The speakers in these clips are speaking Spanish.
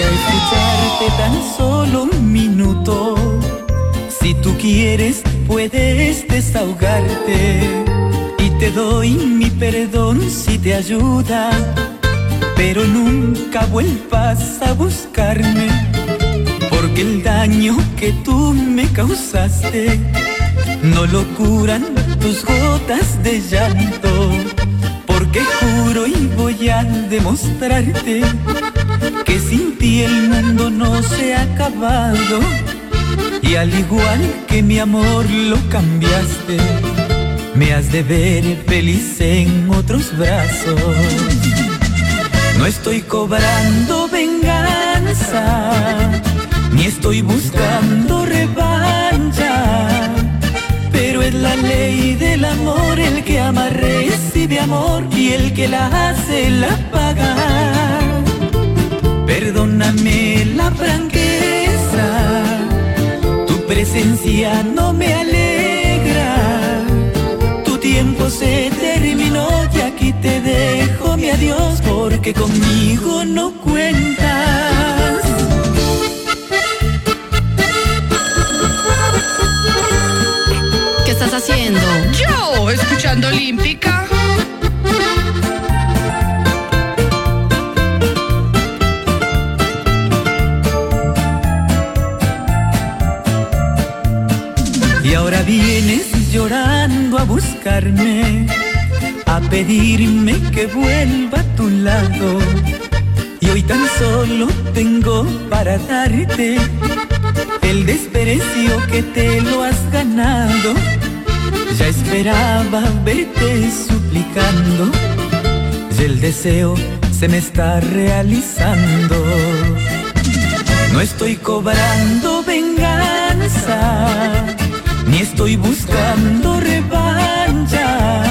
Escucharte tan solo un minuto. Si tú quieres, puedes desahogarte. Y te doy mi perdón si te ayuda. Pero nunca vuelvas a buscarme. Porque el daño que tú me causaste no lo curan tus gotas de llanto. Porque juro y voy a demostrarte ti el mundo no se ha acabado. Y al igual que mi amor lo cambiaste, me has de ver feliz en otros brazos. No estoy cobrando venganza, ni estoy buscando revancha. Pero es la ley del amor, el que ama recibe amor y el que la hace la paga. Perdóname la franqueza, tu presencia no me alegra. Tu tiempo se terminó y aquí te dejo mi adiós porque conmigo no cuentas. ¿Qué estás haciendo? Yo, escuchando Olímpica. Llorando a buscarme, a pedirme que vuelva a tu lado. Y hoy tan solo tengo para darte el desprecio que te lo has ganado. Ya esperaba verte suplicando y el deseo se me está realizando. No estoy cobrando venganza, estoy buscando revancha.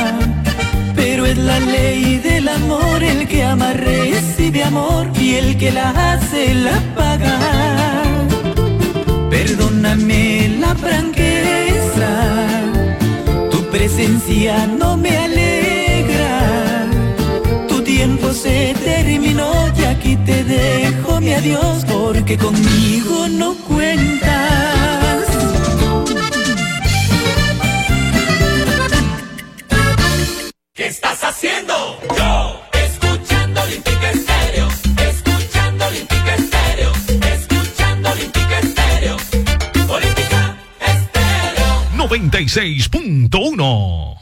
Pero es la ley del amor, el que ama recibe amor y el que la hace la paga. Perdóname la franqueza, tu presencia no me alegra. Tu tiempo se terminó y aquí te dejo mi adiós porque conmigo no cuentas. 96.1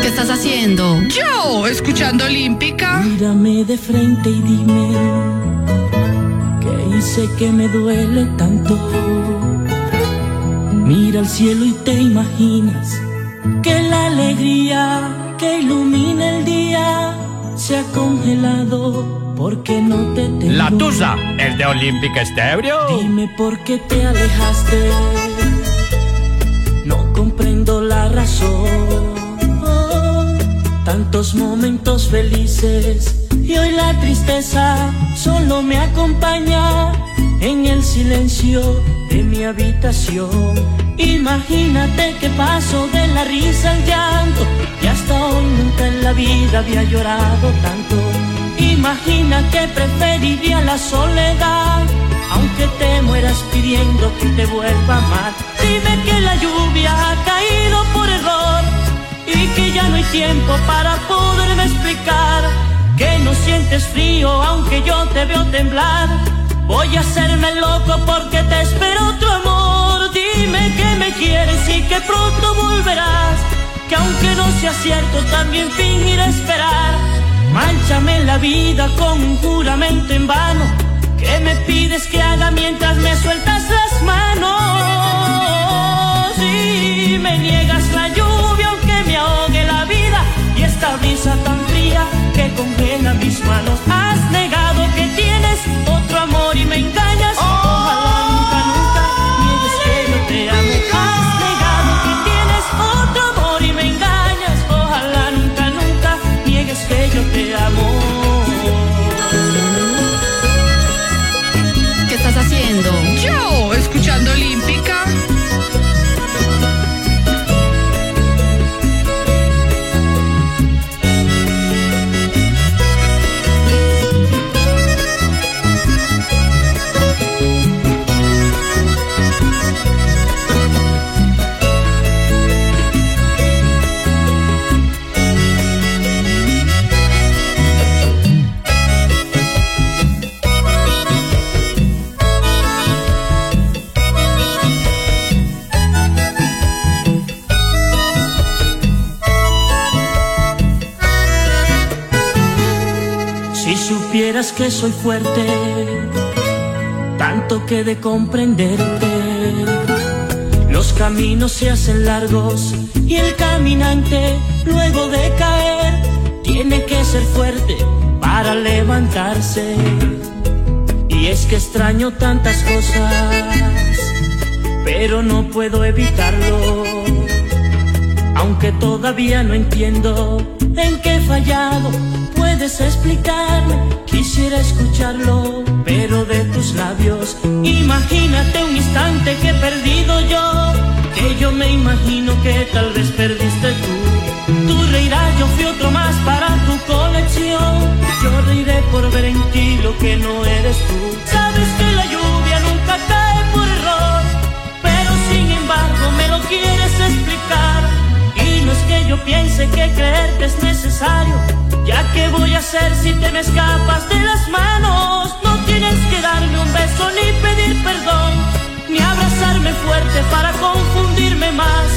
¿Qué estás haciendo? Yo, escuchando Olímpica. Mírame de frente y dime que hice que me duele tanto. Mira al cielo y te imaginas que la alegría que ilumina el día se ha congelado porque no te tengo. La tusa, el de Olímpica Estéreo. Dime por qué te alejaste. No comprendo la razón. Tantos momentos felices y hoy la tristeza solo me acompaña en el silencio de mi habitación. Imagínate que paso de la risa al llanto y hasta hoy nunca en la vida había llorado tanto. Imagina que preferiría la soledad, aunque te mueras pidiendo que te vuelva a amar. Dime que la lluvia ha caído por error y que ya no hay tiempo para poderme explicar que no sientes frío aunque yo te veo temblar. Voy a hacerme loco porque te espero otro amor. Dime que me quieres y que pronto volverás. Que aunque no sea cierto, también fingiré esperar. Manchame la vida con un juramento en vano. Que me pides que haga mientras me sueltas las manos. Y me niegas la lluvia aunque me ahogue la vida. Y esta brisa tan fría que congela mis manos. Has negado que tienes otro amor y me engañas. Que soy fuerte, tanto que de comprenderte. Los caminos se hacen largos y el caminante, luego de caer, tiene que ser fuerte para levantarse. Y es que extraño tantas cosas, pero no puedo evitarlo. Aunque todavía no entiendo en qué he fallado, puedes explicarme, quisiera escucharlo, pero de tus labios. Imagínate un instante que he perdido yo, que yo me imagino que tal vez perdiste tú. Tú reirás, yo fui otro más para tu colección. Yo reiré por ver en ti lo que no eres tú. Sabes que la lluvia nunca cae por error, pero sin embargo me lo quieres explicar. Y no es que yo piense que creerte es necesario, ya que voy a hacer si te me escapas de las manos. No tienes que darme un beso ni pedir perdón, ni abrazarme fuerte para confundirme más,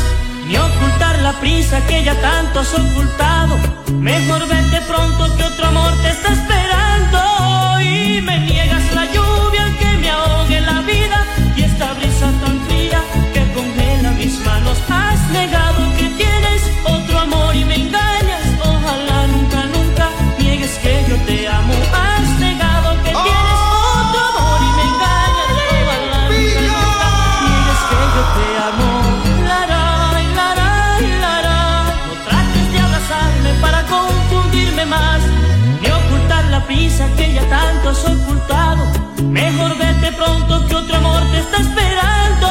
ni ocultar la prisa que ya tanto has ocultado. Mejor vete pronto que otro amor te está esperando y me niegas la lluvia que me ahogue la vida y esta brisa tan fría que congela mis manos. Has negado que tienes otro amor y me engañas. Prisa que ya tanto has ocultado. Mejor vete pronto que otro amor te está esperando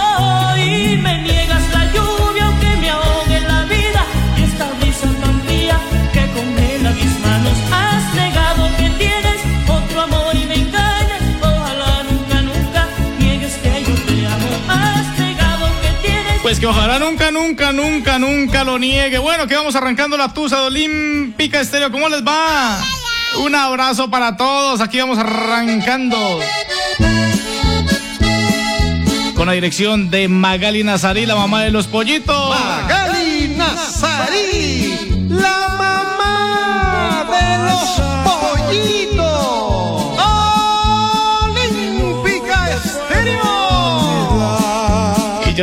y me niegas la lluvia aunque me ahogue la vida y esta brisa tan fría que congela mis manos. Has negado que tienes otro amor y me engañas. Ojalá nunca, nunca niegues que yo te amo. Has negado que tienes Pues que ojalá nunca, nunca, nunca, nunca lo niegue. Bueno, que vamos arrancando la tusa de Olímpica Estéreo. ¿Cómo les va? Un abrazo para todos. Aquí vamos arrancando. Con la dirección de Magali Nazarí, la mamá de los pollitos. Magali Nazarí,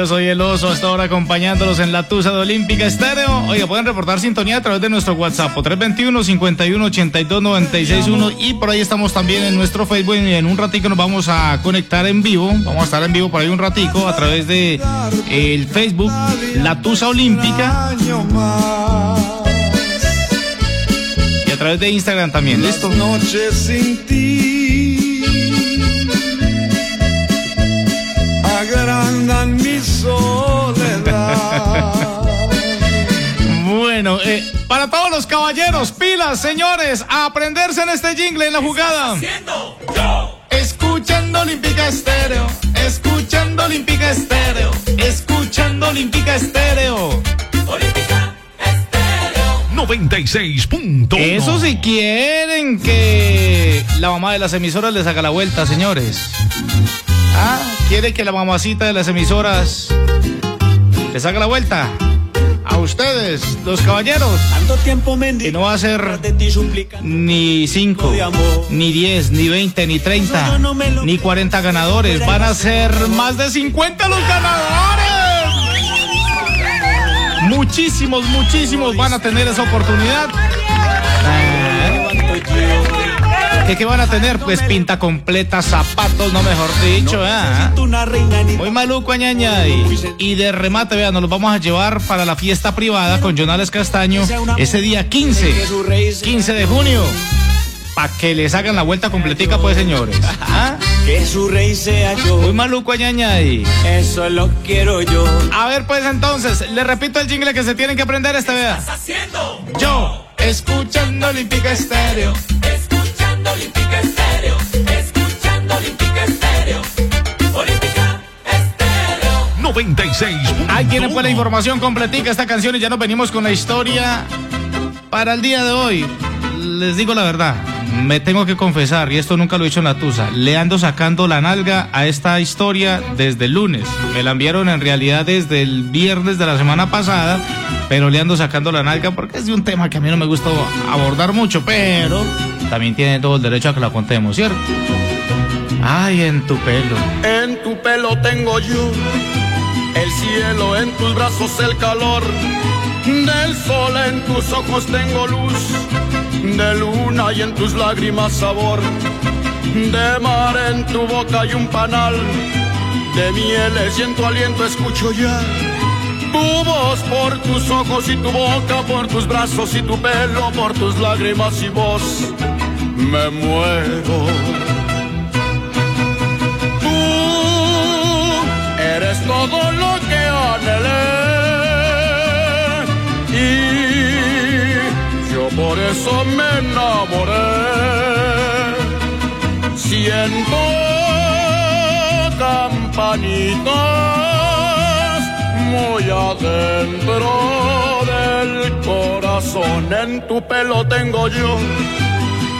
soy el oso hasta ahora acompañándolos en la Tusa de Olímpica Estéreo. Oiga, pueden reportar sintonía a través de nuestro WhatsApp 321-51-82-96-1 y por ahí estamos también en nuestro Facebook y en un ratico nos vamos a conectar en vivo. Vamos a estar en vivo por ahí un ratico a través de eh, el Facebook La Tusa Olímpica y a través de Instagram también. ¿Listo? Noches sin ti eh, para todos los caballeros, pilas, señores, a aprenderse en este jingle en la jugada. Yo. Escuchando Olímpica Estéreo, escuchando Olímpica Estéreo, escuchando Olímpica Estéreo. Olímpica Estéreo. 96.1. Eso si quieren que la mamá de las emisoras les haga la vuelta, señores. Ah, quiere que la mamacita de las emisoras les haga la vuelta. A ustedes, los caballeros. Tanto tiempo Y no va a ser ni 5, ni 10, ni 20, ni 30, ni 40 ganadores. Van a ser más de 50 los ganadores. Muchísimos, muchísimos van a tener esa oportunidad. ¿Qué, qué van a tener? Pues pinta completa, zapatos, no mejor dicho. ¿ah? Una reina ni Muy maluco, ñaña. Y, y de remate, vean, nos los vamos a llevar para la fiesta privada con Jonales Castaño ese día 15. 15 de junio. Para que les hagan la vuelta completica, pues, señores. ¿Ah? que su rey sea yo. Muy maluco, ñaña. Y... Eso lo quiero yo. A ver, pues, entonces, le repito el jingle que se tienen que aprender. Estás haciendo Yo, escuchando Olímpica Estéreo. Ahí tienen pues la información completica esta canción y ya nos venimos con la historia para el día de hoy. Les digo la verdad, me tengo que confesar, y esto nunca lo he hecho en la Tusa, le ando sacando la nalga a esta historia desde el lunes. Me la enviaron en realidad desde el viernes de la semana pasada, pero le ando sacando la nalga porque es de un tema que a mí no me gusta abordar mucho, pero también tiene todo el derecho a que la contemos, ¿cierto? Ay, en tu pelo. En tu pelo tengo yo el cielo, en tus brazos el calor. Del sol en tus ojos tengo luz, de luna y en tus lágrimas sabor. De mar en tu boca hay un panal, de mieles y en tu aliento escucho ya. Tu voz por tus ojos y tu boca, por tus brazos y tu pelo, por tus lágrimas y voz. Me muero. Tú eres todo lo que anhelé y yo por eso me enamoré. Siento campanitas muy adentro del corazón. En tu pelo tengo yo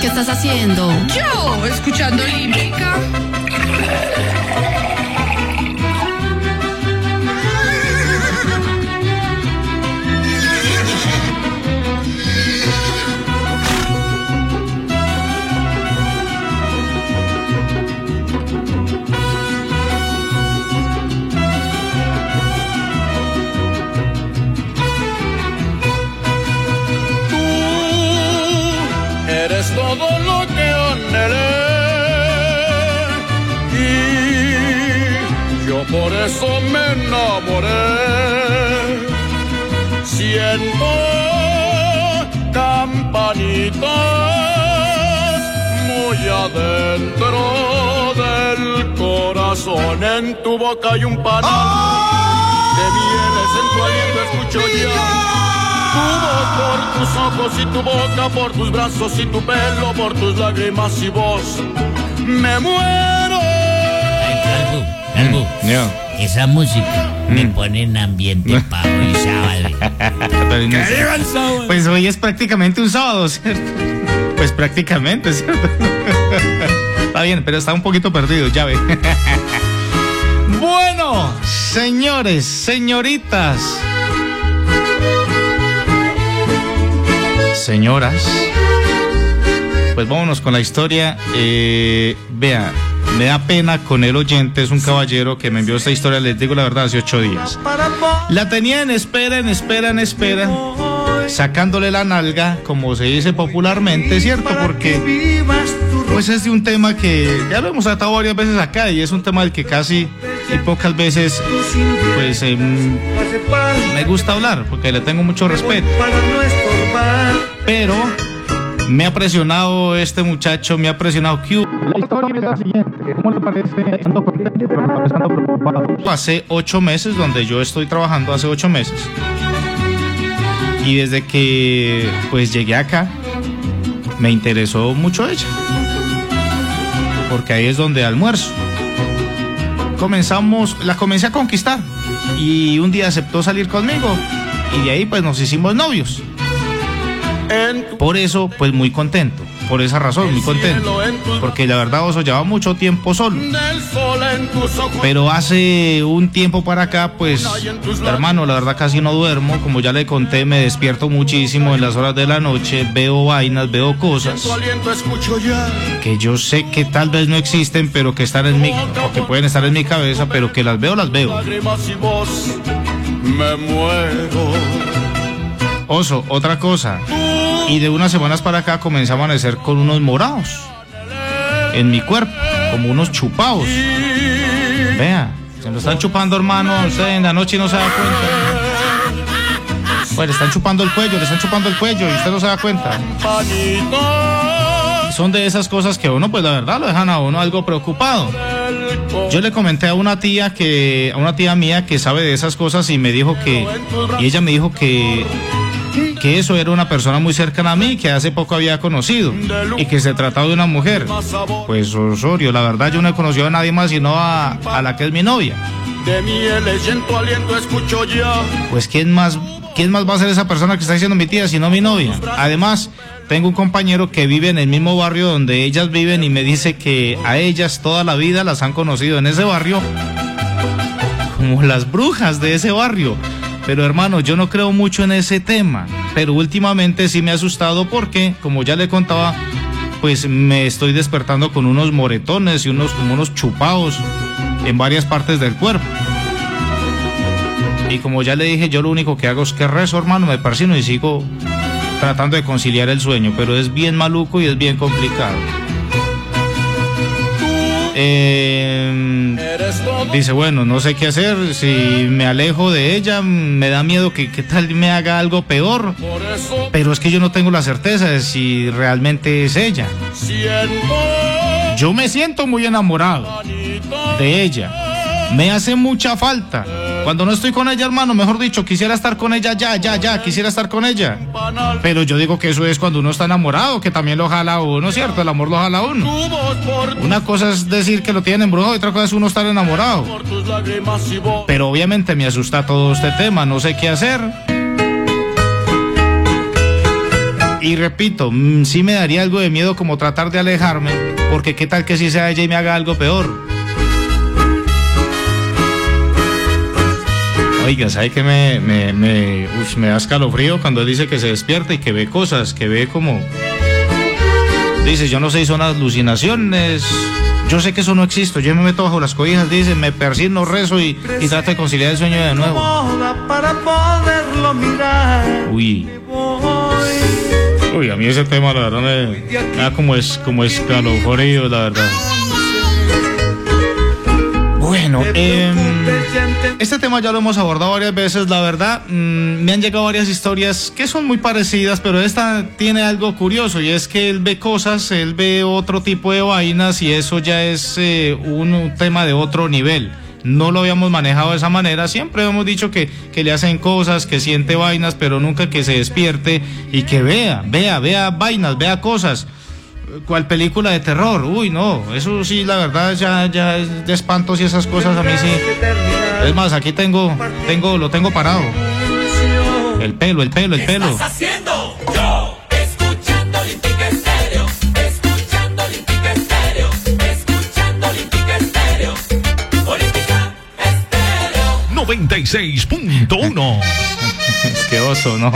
¿Qué estás haciendo? Yo, escuchando Olímpica. Por eso me enamoré. Siento campanitas muy adentro del corazón. En tu boca hay un panal de mieles en tu aliento escucho ya. Tu voz por tus ojos y tu boca, por tus brazos y tu pelo, por tus lágrimas y voz. Me muero. Yo. Esa música me pone en ambiente para hoy sábado. Pues hoy es prácticamente un sábado, ¿cierto? Pues prácticamente, ¿cierto? Está bien, pero está un poquito perdido, ya ve. Bueno, señores, señoritas, señoras, pues vámonos con la historia. Eh, vea, me da pena con el oyente, es un caballero que me envió esta historia, les digo la verdad, hace ocho días. La tenía en espera, en espera, en espera, sacándole la nalga, como se dice popularmente, ¿cierto? Porque pues es de un tema que ya lo hemos tratado varias veces acá y es un tema del que casi y pocas veces pues em, me gusta hablar porque le tengo mucho respeto. Pero me ha presionado este muchacho, me ha presionado Q. La historia es la siguiente, ¿cómo le parece? Hace ocho meses, donde yo estoy trabajando hace ocho meses. Y desde que pues llegué acá, me interesó mucho ella. Porque ahí es donde almuerzo. Comenzamos, la comencé a conquistar. Y un día aceptó salir conmigo. Y de ahí pues nos hicimos novios. Por eso, pues muy contento. Por esa razón, muy contento. Porque la verdad, Oso lleva mucho tiempo solo. Pero hace un tiempo para acá, pues, hermano, la verdad casi no duermo. Como ya le conté, me despierto muchísimo en las horas de la noche. Veo vainas, veo cosas que yo sé que tal vez no existen, pero que están en mi, o que pueden estar en mi cabeza, pero que las veo, las veo. Me muero. Oso, otra cosa. Y de unas semanas para acá comencé a amanecer con unos morados en mi cuerpo, como unos chupados. Vea, se lo están chupando, hermano, usted en la noche no se da cuenta. Pues le están chupando el cuello, le están chupando el cuello y usted no se da cuenta. Son de esas cosas que uno, pues la verdad, lo dejan a uno algo preocupado. Yo le comenté a una tía que, a una tía mía que sabe de esas cosas y me dijo que, y ella me dijo que que eso era una persona muy cercana a mí que hace poco había conocido y que se trataba de una mujer. Pues Osorio, la verdad yo no he conocido a nadie más sino a, a la que es mi novia. De mieles y en tu aliento escucho ya. Pues quién más, quién más va a ser esa persona que está diciendo mi tía sino mi novia. Además, tengo un compañero que vive en el mismo barrio donde ellas viven y me dice que a ellas toda la vida las han conocido en ese barrio como las brujas de ese barrio. Pero hermano, yo no creo mucho en ese tema. Pero últimamente sí me ha asustado porque, como ya le contaba, pues me estoy despertando con unos moretones y unos como unos chupados en varias partes del cuerpo. Y como ya le dije, yo lo único que hago es que rezo, hermano, me persino y sigo tratando de conciliar el sueño, pero es bien maluco y es bien complicado. Eh, dice, bueno, no sé qué hacer, si me alejo de ella, me da miedo que, que tal me haga algo peor, pero es que yo no tengo la certeza de si realmente es ella. Yo me siento muy enamorado de ella, me hace mucha falta. Cuando no estoy con ella, hermano, mejor dicho, quisiera estar con ella ya, ya, ya, quisiera estar con ella. Pero yo digo que eso es cuando uno está enamorado, que también lo jala uno, ¿cierto? El amor lo jala uno. Una cosa es decir que lo tienen embrujado y otra cosa es uno estar enamorado. Pero obviamente me asusta todo este tema, no sé qué hacer. Y repito, mm, sí me daría algo de miedo como tratar de alejarme, porque qué tal que si sea ella y me haga algo peor. Oiga, ¿sabe que me, me, me, da escalofrío cuando él dice que se despierta y que ve cosas, que ve como... Dice, yo no sé si son alucinaciones, yo sé que eso no existe, yo me meto bajo las cobijas, dice, me persigno, rezo y, y trato de conciliar el sueño de nuevo. Para poderlo mirar. Uy. Uy, a mí ese tema la verdad me, me da como, es, como escalofrío, la verdad. Bueno, em, este tema ya lo hemos abordado varias veces, la verdad. mm, me han llegado varias historias que son muy parecidas, pero esta tiene algo curioso y es que él ve cosas, él ve otro tipo de vainas y eso ya es eh, un tema de otro nivel. No lo habíamos manejado de esa manera, siempre hemos dicho que, que le hacen cosas, que siente vainas, pero nunca que se despierte y que vea, vea, vea vainas, vea cosas. ¿Cuál película de terror? Uy, no, eso sí, la verdad ya, ya es de espantos y esas cosas a mí sí. Es más, aquí tengo, tengo, lo tengo parado. El pelo, el pelo, el pelo. estás haciendo? Yo, escuchando Olímpica Estéreo, escuchando Olímpica Estéreo, escuchando Olímpica Estéreo, Olímpica Estéreo. 96.1. Es que oso, no.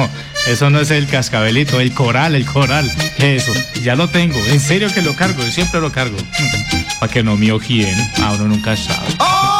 Eso no es el cascabelito, el coral, el coral. Eso, ya lo tengo. En serio que lo cargo, siempre lo cargo. Para que no me ojien. Ah, uno nunca sabe. ¡Ay,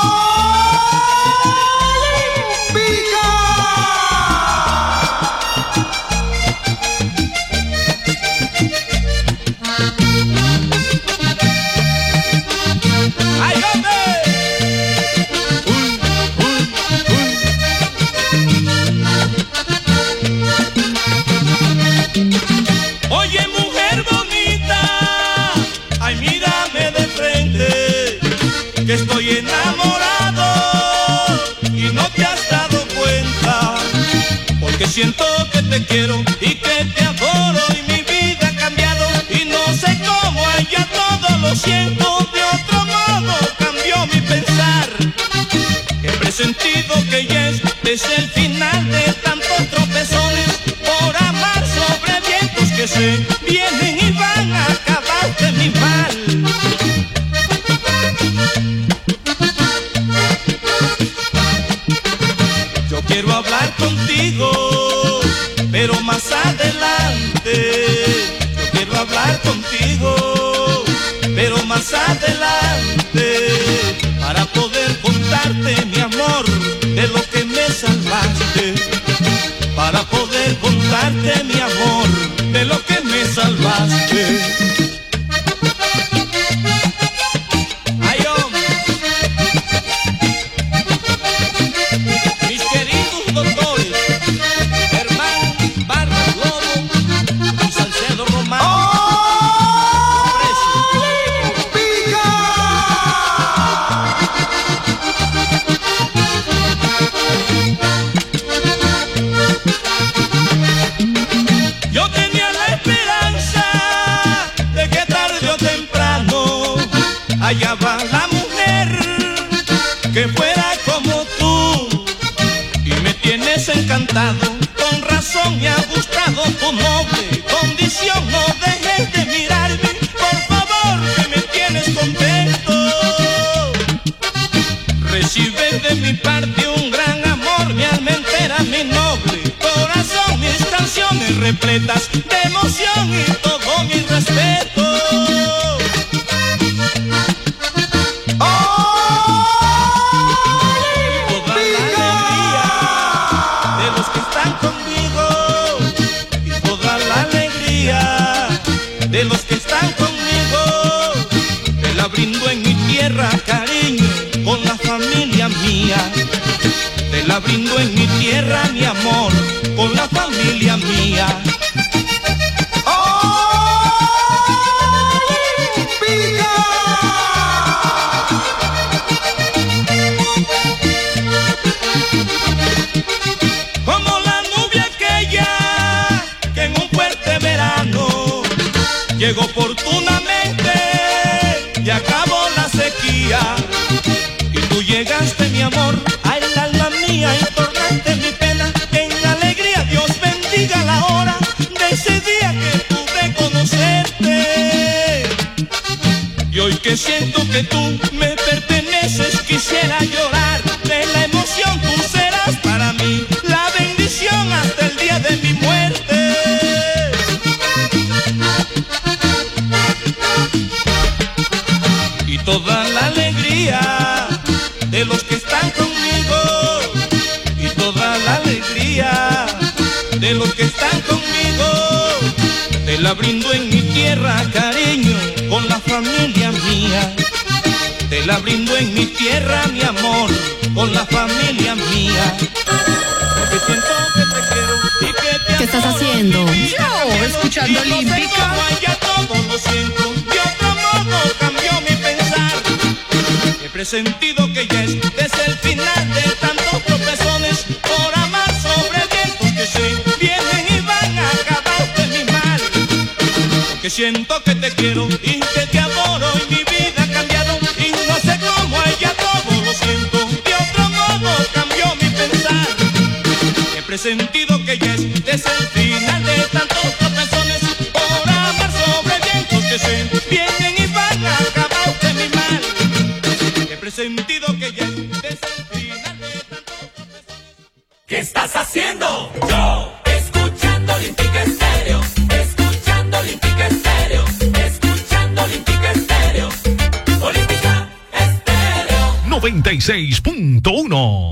te quiero y que te adoro y mi vida ha cambiado y no sé cómo ya todo lo siento de otro modo, cambió mi pensar. He presentido que ya es desde el final de tantos tropezones por amar sobre vientos que se pero más adelante. Para poder contarte mi amor de lo que me salvaste. Para poder contarte mi amor con razón me ha gustado tu noble condición. No dejes de mirarme, por favor, que me tienes contento. Recibe de mi parte un gran amor, mi alma entera, mi noble corazón, mis canciones repletas de emoción y todo mi respeto. Tierra cariño con la familia mía. Te la brindo en mi tierra mi amor con la familia mía. Como la que tú la brindo en mi tierra, mi amor, con la familia mía. Porque siento que te quiero y que te ¿Qué estás haciendo? Yo, escuchando Olímpica. todo lo siento. De otro modo cambió mi pensar. He presentido que ya es desde el final de tantos tropezones por amar sobre vientos que se vienen y van a acabar de mi mal. Que siento que te quiero y que te adoro He presentido que ya es desde el de tantos tropezones por amar sobre vientos que se vienen y van a acabar de mi mal. He presentido que ya es desde el de tantos tropezones. ¿Qué estás haciendo? Yo, escuchando Olímpica Estéreo, escuchando Olímpica Estéreo, escuchando Olímpica Estéreo, Olímpica Estéreo. 96.1.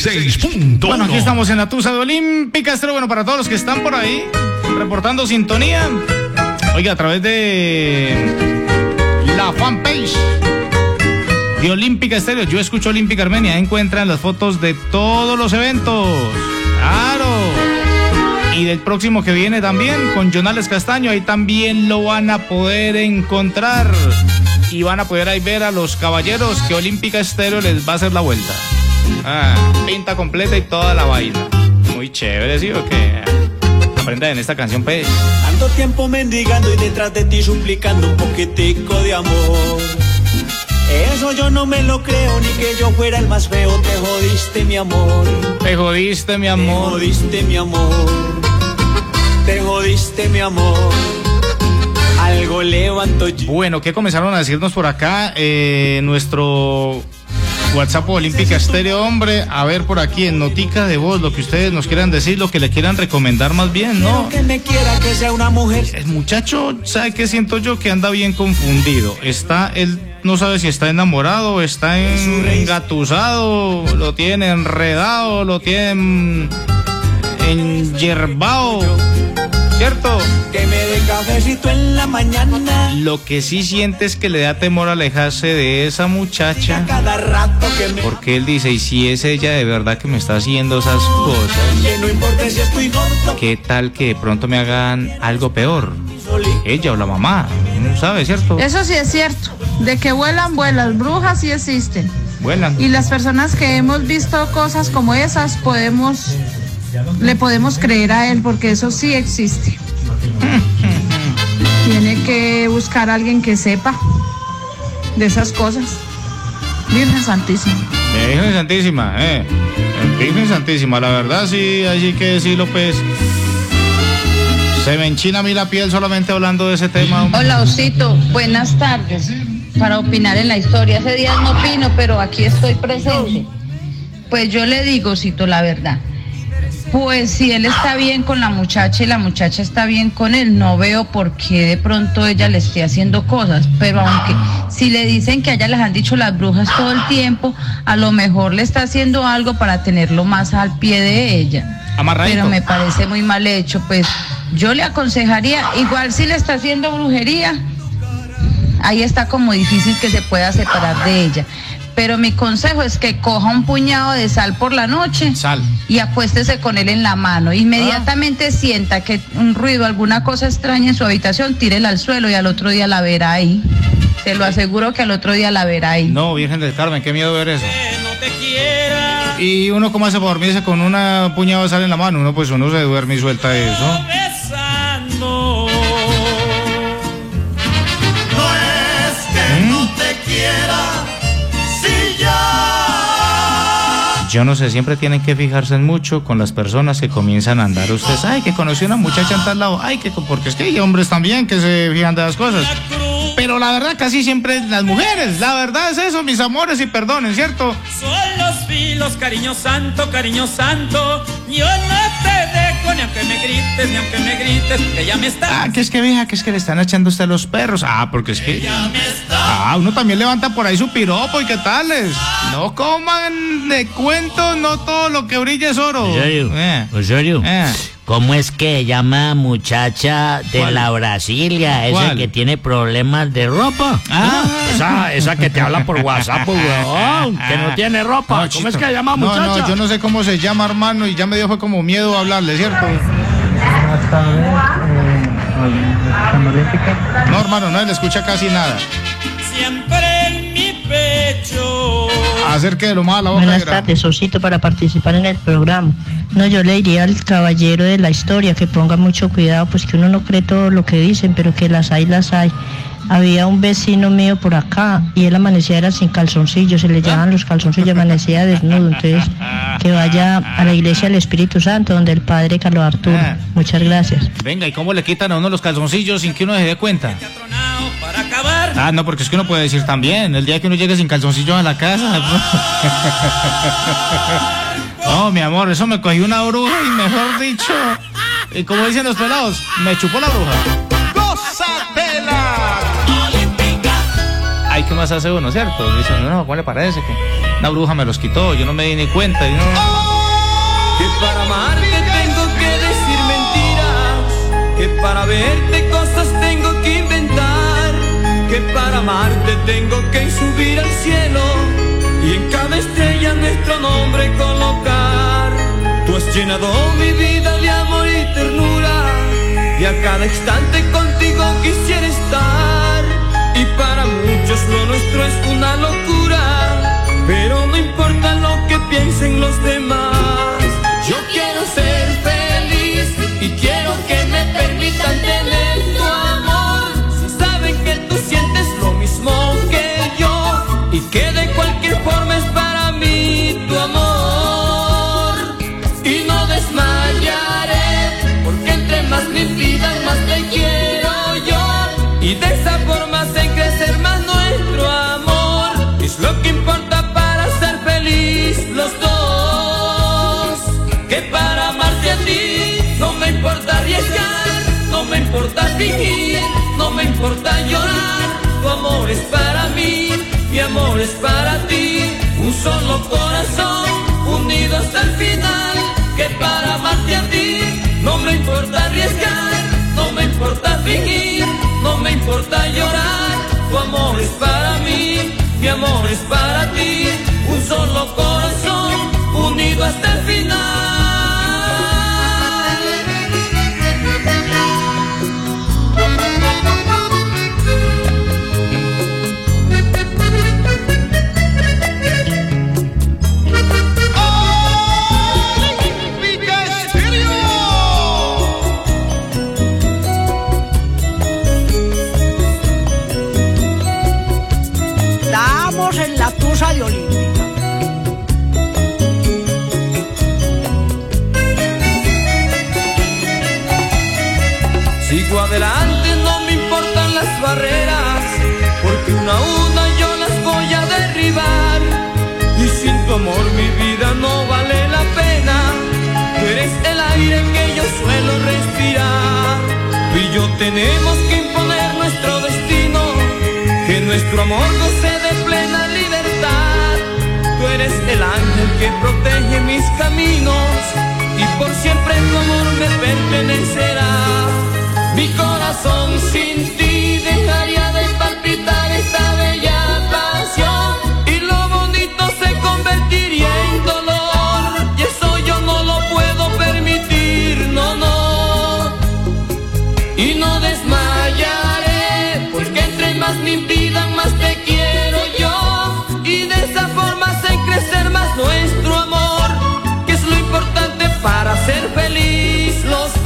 96.1. Bueno, aquí estamos en la Tusa de Olímpica Estéreo. Bueno, para todos los que están por ahí reportando sintonía. Oiga, a través de la fanpage de Olímpica Estéreo. Yo escucho Olímpica Armenia. Encuentran las fotos de todos los eventos. Claro. Y del próximo que viene también con Jonales Castaño. Ahí también lo van a poder encontrar. Y van a poder ahí ver a los caballeros que Olímpica Estéreo les va a hacer la vuelta. Ah, pinta completa y toda la vaina. Muy chévere, ¿sí o qué? Aprenda en esta canción, pues. Tanto tiempo mendigando y detrás de ti suplicando un poquitico de amor. Eso yo no me lo creo, ni que yo fuera el más feo. Te jodiste, mi amor. Te jodiste, mi Te amor. jodiste, mi amor. Te jodiste, mi amor. Algo levanto yo. Bueno, ¿qué comenzaron a decirnos por acá? Eh, nuestro WhatsApp Olímpica Estéreo, hombre. A ver por aquí en Notica de Voz, lo que ustedes nos quieran decir, lo que le quieran recomendar más bien, ¿no? Que me quiera que sea una mujer. El muchacho, ¿sabe qué siento yo? Que anda bien confundido. Está, él no sabe si está enamorado, está engatusado, lo tiene enredado, lo tiene enyerbado, ¿cierto? Que me dé cafecito en la mañana. Lo que sí siente es que le da temor alejarse de esa muchacha. Cada rato que me. Porque él dice, y si es ella de verdad que me está haciendo esas cosas, Que no importa si estoy gordo. ¿qué tal que de pronto me hagan algo peor? Ella o la mamá, no sabe, ¿cierto? Eso sí es cierto. De que vuelan, vuelan. Brujas sí existen. Vuelan. Y las personas que hemos visto cosas como esas, podemos, le podemos creer a él porque eso sí existe. Tiene que buscar a alguien que sepa de esas cosas. Virgen Santísima. Virgen Santísima, eh. Virgen Santísima, la verdad sí, hay que decirlo pues. Se me enchina a mí la piel solamente hablando de ese tema. Hola Osito, buenas tardes. Para opinar en la historia, hace días no opino, pero aquí estoy presente. Pues yo le digo, Osito, la verdad. Pues si él está bien con la muchacha y la muchacha está bien con él, no veo por qué de pronto ella le esté haciendo cosas. Pero aunque si le dicen que a ella les han dicho las brujas todo el tiempo, a lo mejor le está haciendo algo para tenerlo más al pie de ella. Amarradito. Pero me parece muy mal hecho, pues yo le aconsejaría, igual si le está haciendo brujería, ahí está como difícil que se pueda separar de ella. Pero mi consejo es que coja un puñado de sal por la noche Sal. y acuéstese con él en la mano. Inmediatamente sienta que un ruido, alguna cosa extraña en su habitación, tírela al suelo y al otro día la verá ahí. Te lo aseguro que al otro día la verá ahí. No, Virgen del Carmen, qué miedo ver eso. Y uno cómo hace para dormirse con una puñada de sal en la mano, uno pues uno se duerme y suelta eso. Yo no sé, siempre tienen que fijarse mucho con las personas que comienzan a andar. Ustedes, ay, que conocí una muchacha en tal lado, ay, que porque es que hay hombres también que se fijan de las cosas. Pero la verdad, casi siempre las mujeres, la verdad es eso, mis amores, y perdonen, ¿cierto? Son los filos, cariño santo, cariño santo. Yo no te ni aunque me grites, ni aunque me grites, que ya me está. Ah, que es que vieja, que es que le están echando a usted los perros. Ah, porque es que. Ah, uno también levanta por ahí su piropo y qué tales. No coman de cuento, no todo lo que brilla es oro. Osorio, Eh. Osorio, Eh. ¿Cómo es que llama muchacha de ¿Cuál? la Brasilia? Esa ¿Cuál? que tiene problemas de ropa. Ah. Esa, esa que te habla por WhatsApp, weón, que no tiene ropa. No, ¿Cómo es que llama No, muchacha? No, yo no sé cómo se llama, hermano, y ya me dio fue como miedo hablarle, ¿cierto? No, hermano, no le escucha casi nada. Siempre pecho. Acérquelo más a la boca. Buenas tardes, Osito, para participar en el programa. No, yo le diría al caballero de la historia que ponga mucho cuidado, pues que uno no cree todo lo que dicen, pero que las hay, las hay. Había un vecino mío por acá y él amanecía era sin calzoncillos, se le llaman los calzoncillos, amanecía desnudo. Entonces, que vaya a la iglesia del Espíritu Santo, donde el padre Carlos Arturo. Ah. Muchas gracias. Venga, ¿y cómo le quitan a uno los calzoncillos sin que uno se dé cuenta? Ah, no, porque es que uno puede decir también, el día que uno llegue sin calzoncillos a la casa. No, mi amor, eso me cogió una bruja y mejor dicho, y como dicen los pelados, me chupó la bruja. ¡Gózatela! Ay, ¿qué más hace uno, cierto? Dice, no, ¿cómo le parece? que Una bruja me los quitó, yo no me di ni cuenta. y no- Que para amarte tengo que decir mentiras, que para verte para amarte tengo que subir al cielo y en cada estrella nuestro nombre colocar. Tú has llenado mi vida de amor y ternura y a cada instante contigo quisiera estar. Y para muchos lo nuestro es una locura, pero no importa lo que piensen los demás. Yo quiero ser más te quiero yo. Y de esa forma se crecer más nuestro amor. Es lo que importa para ser feliz los dos. Que para amarte a ti no me importa arriesgar, no me importa fingir, no me importa llorar. Tu amor es para mí, mi amor es para ti. Un solo corazón unido hasta el final. Que para amarte a ti no me importa arriesgar, no me importa fingir, no me importa llorar. Tu amor es para mí, mi amor es para ti. Un solo corazón unido hasta el final. Sigo adelante, no me importan las barreras, porque una a una yo las voy a derribar. Y sin tu amor mi vida no vale la pena. Tú eres el aire que yo suelo respirar. Tú y yo tenemos que imponer nuestro destino, que nuestro amor goce de plena libertad. Tú eres el ángel que protege mis caminos y por siempre tu amor me pertenecerá. Mi corazón sin ti dejaría de palpitar esta bella pasión. Y lo bonito se convertiría en dolor. Y eso yo no lo puedo permitir, no, no. Y no desmayaré porque entre más me impidan más te quiero yo. Y de esa forma se crecer más nuestro amor que es lo importante para ser feliz. Los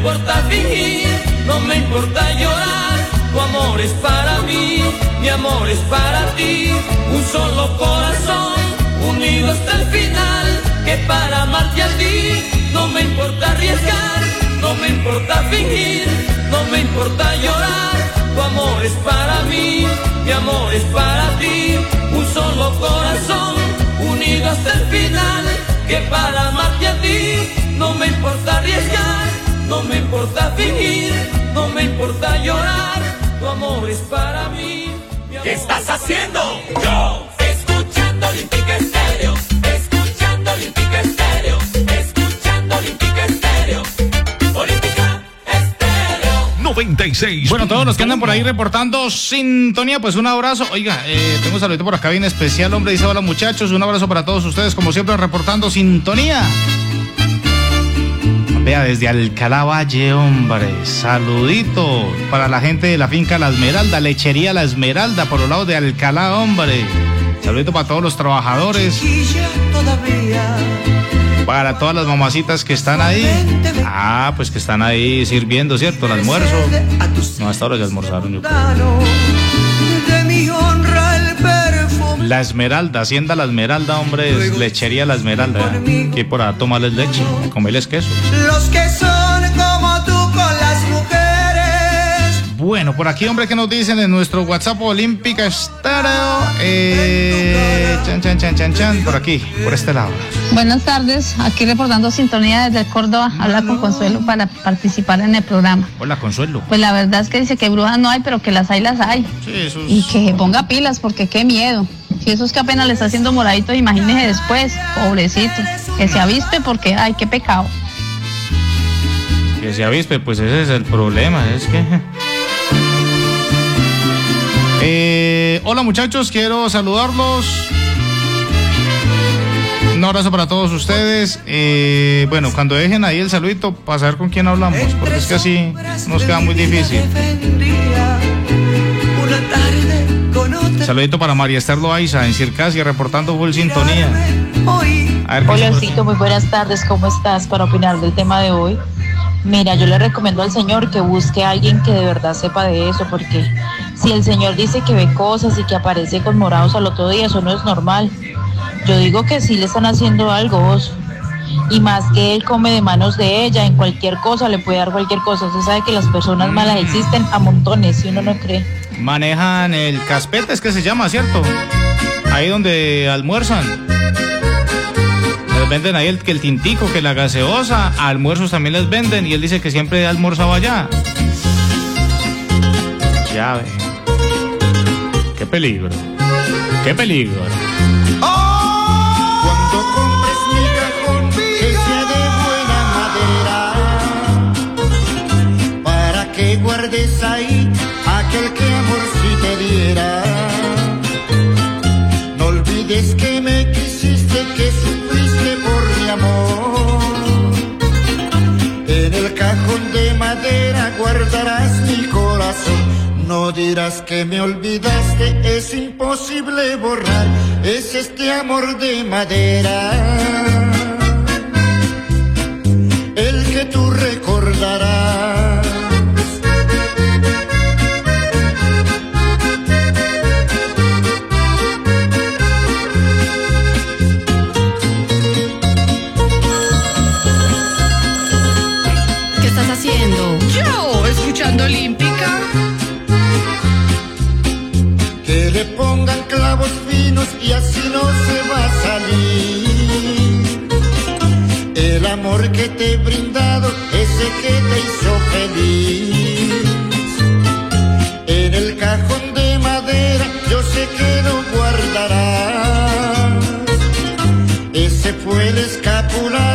importa fingir, no me importa llorar. Tu amor es para mí, mi amor es para ti, un solo corazón unido hasta el final. Que para amarte a ti no me importa arriesgar, no me importa fingir, no me importa llorar. Tu amor es para mí, mi amor es para ti, un solo corazón unido hasta el final. Que para amarte a ti no me importa arriesgar, no me importa fingir, no me importa llorar. Tu amor es para mí. ¿Qué estás haciendo? Yo, escuchando Olímpica Estéreo, escuchando Olímpica Estéreo, escuchando Olímpica Estéreo, Olímpica Estéreo. 96. Bueno, todos los que andan por ahí reportando sintonía, pues un abrazo. Oiga, eh, tengo un saludito por acá bien especial, hombre. Dice, hola muchachos, un abrazo para todos ustedes, como siempre, reportando sintonía. Vea, desde Alcalá Valle, hombre, saludito para la gente de la finca La Esmeralda, lechería La Esmeralda, por los lados de Alcalá, hombre. Saludito para todos los trabajadores, para todas las mamacitas que están ahí. Ah, pues que están ahí sirviendo, ¿cierto? El almuerzo. No, hasta ahora ya almorzaron, yo creo. La Esmeralda, Hacienda La Esmeralda, hombre, es lechería La Esmeralda. Que por ahí tomarles leche, comerles queso. Los que son como tú con las mujeres. Bueno, por aquí, hombre, que nos dicen en nuestro WhatsApp Olímpica Estéreo? Eh, Chan, chan, chan, chan, chan, por aquí, por este lado. Buenas tardes, aquí reportando sintonía desde Córdoba. Habla con Consuelo para participar en el programa. Hola, Consuelo. Pues la verdad es que dice que brujas no hay, pero que las hay, las hay. Sí, eso es- Y que ponga pilas, porque qué miedo. Si eso es que apenas le está haciendo moradito, imagínese después, pobrecito. Que se avispe porque, ay, qué pecado. Que se avispe, pues ese es el problema, es que... Eh, hola muchachos, quiero saludarlos. Un abrazo para todos ustedes. Eh, bueno, cuando dejen ahí el saludito, para saber con quién hablamos, porque es que así nos queda muy difícil. Una tarde Saludito para María Esther Loaiza en Circasia, reportando full sintonía. Hoy. A ver, ¿qué Hola, Osito, muy buenas tardes. ¿Cómo estás para opinar del tema de hoy? Mira, yo le recomiendo al Señor que busque a alguien que de verdad sepa de eso, porque si el Señor dice que ve cosas y que aparece con morados al otro día, eso no es normal. Yo digo que sí le están haciendo algo. Y más que él come de manos de ella, en cualquier cosa le puede dar cualquier cosa. Usted sabe que las personas malas existen a montones, si uno no cree. Manejan el caspete, es que se llama, ¿cierto? Ahí donde almuerzan. Les venden ahí el, que el tintico, que la gaseosa, almuerzos también les venden y él dice que siempre almorzaba allá. Ya ve. Qué peligro. Qué peligro. Cuando compres No olvides que me quisiste, que sufriste por mi amor. En el cajón de madera guardarás mi corazón. No dirás que me olvidaste, es imposible borrar, es este amor de madera. El que tú recordarás. Le pongan clavos finos y así no se va a salir. El amor que te he brindado, ese que te hizo feliz. En el cajón de madera, yo sé que lo guardarás. Ese fue el escapulario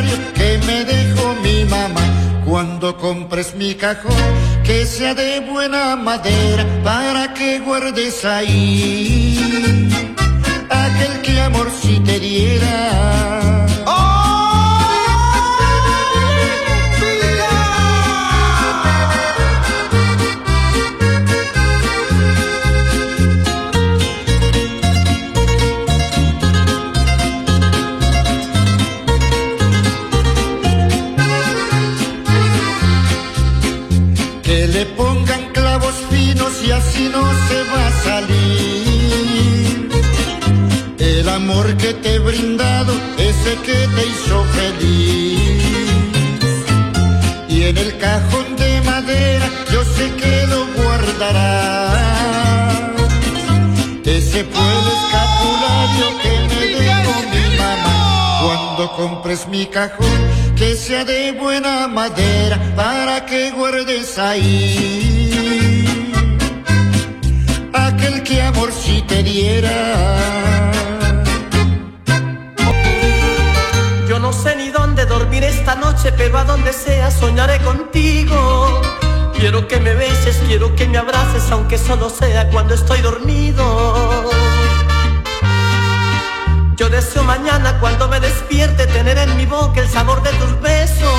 Compres mi cajón, que sea de buena madera, para que guardes ahí aquel que amor si te diera. Ese que te hizo feliz. Y en el cajón de madera, yo sé que lo guardarás. Ese fue el escapulario que me dejó mi mamá. Cuando compres mi cajón, que sea de buena madera, para que guardes ahí aquel que amor si te diera. Esta noche, pero donde sea soñaré contigo. Quiero que me beses, quiero que me abraces, aunque solo sea cuando estoy dormido. Yo deseo mañana cuando me despierte tener en mi boca el sabor de tus besos.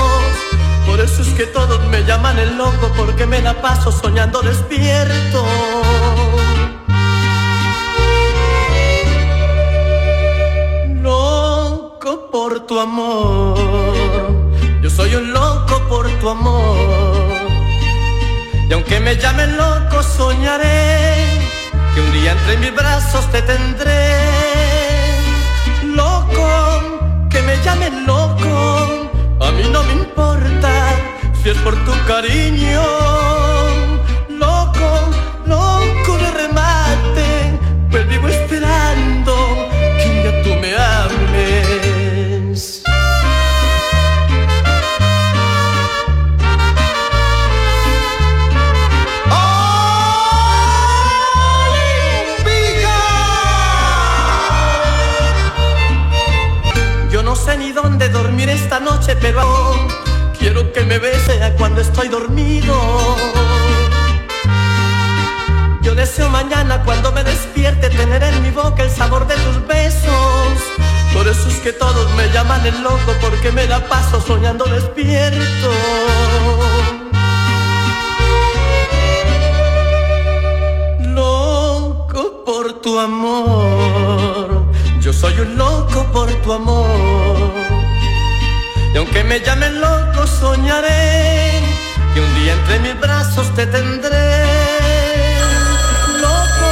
Por eso es que todos me llaman el loco porque me la paso soñando despierto. Loco por tu amor. Soy un loco por tu amor. Y aunque me llamen loco, soñaré que un día entre mis brazos te tendré. Loco, que me llamen loco, a mí no me importa si es por tu cariño. Dormido. Yo deseo mañana cuando me despierte tener en mi boca el sabor de tus besos. Por eso es que todos me llaman el loco porque me la paso soñando despierto. Loco por tu amor, yo soy un loco por tu amor. Y aunque me llamen loco, soñaré que un día entre mis brazos te tendré. Loco,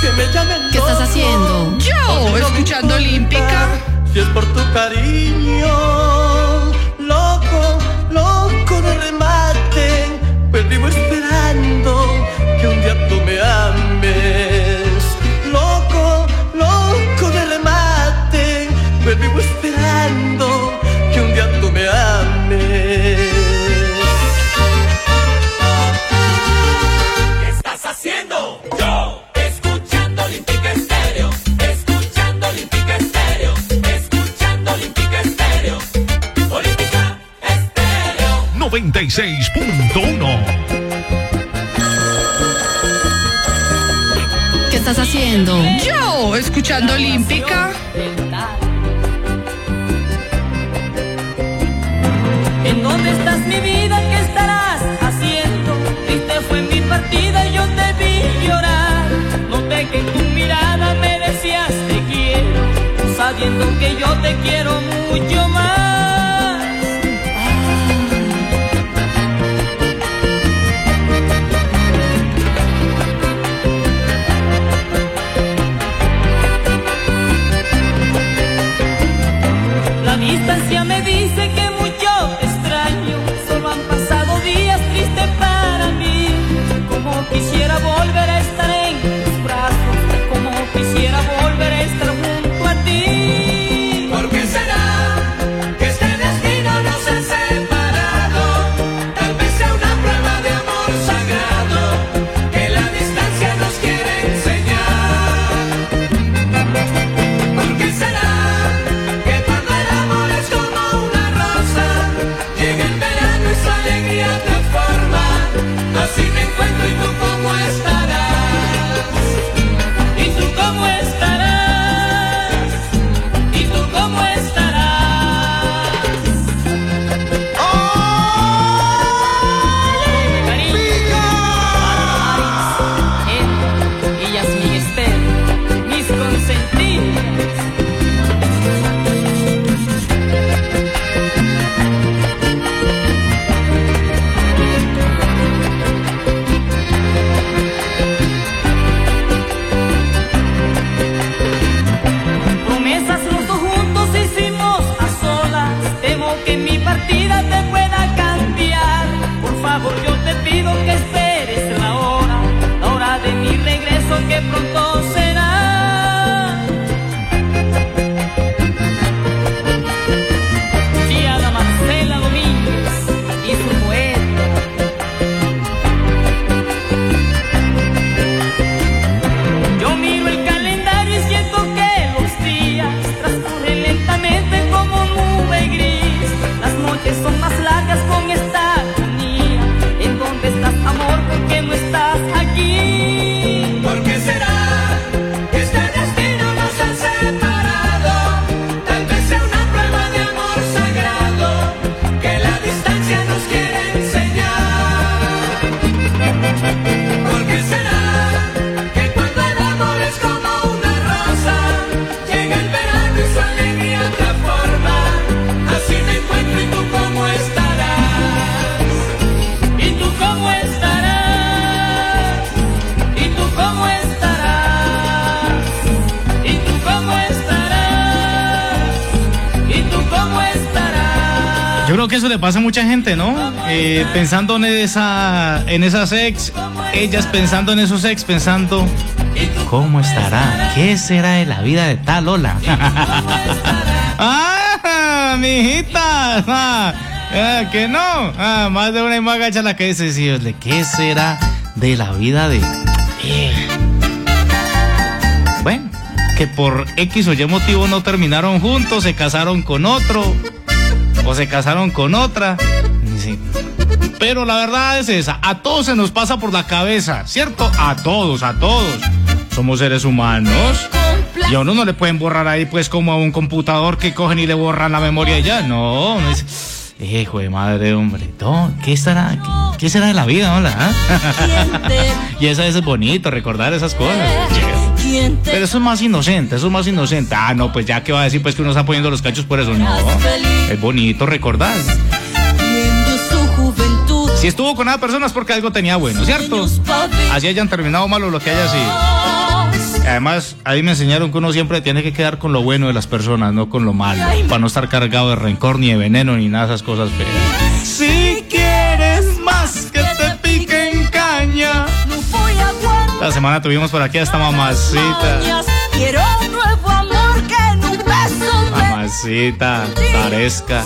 que me llamen ¿Qué estás haciendo? Yo, escuchando Olímpica. Si es por tu cariño, 96.1. ¿Qué estás haciendo? Yo, escuchando Olímpica. ¿En dónde estás mi vida? ¿Qué estarás haciendo? Triste fue mi partida y yo te vi llorar. Noté que en tu mirada me decías te quiero, sabiendo que yo te quiero mucho Eh, pensando en esa, en esas ex, ellas pensando en esos ex, pensando, ¿cómo estará? ¿Qué será de la vida de tal Lola? ¡Ah, mijita! Ah, ah, que no. Ah, más de una y más gacha la que dice, sí, de ¿qué será de la vida de... Bueno, que por X o Y motivo no terminaron juntos, se casaron con otro o se casaron con otra. Pero la verdad es esa, a todos se nos pasa por la cabeza, ¿cierto? A todos, a todos. Somos seres humanos. Y a uno no le pueden borrar ahí pues como a un computador que cogen y le borran la memoria y ya. No, no es... Hijo de madre, hombre. ¿qué estará? ¿Qué, será de la vida, hola? ah? y eso es bonito, recordar esas cosas. Pero eso es más inocente, eso es más inocente. Ah, no, pues ya que va a decir pues que uno está poniendo los cachos por eso. No, es bonito recordar. Si estuvo con nada personas porque algo tenía bueno, ¿cierto? Así hayan terminado malo lo que haya sido. Además, ahí me enseñaron que uno siempre tiene que quedar con lo bueno de las personas, no con lo malo. Para no estar cargado de rencor, ni de veneno, ni nada de esas cosas feas. Si quieres más que te piquen caña. La semana tuvimos por aquí a esta mamacita. Quiero un nuevo amor que en un beso me Mamacita, Taresca.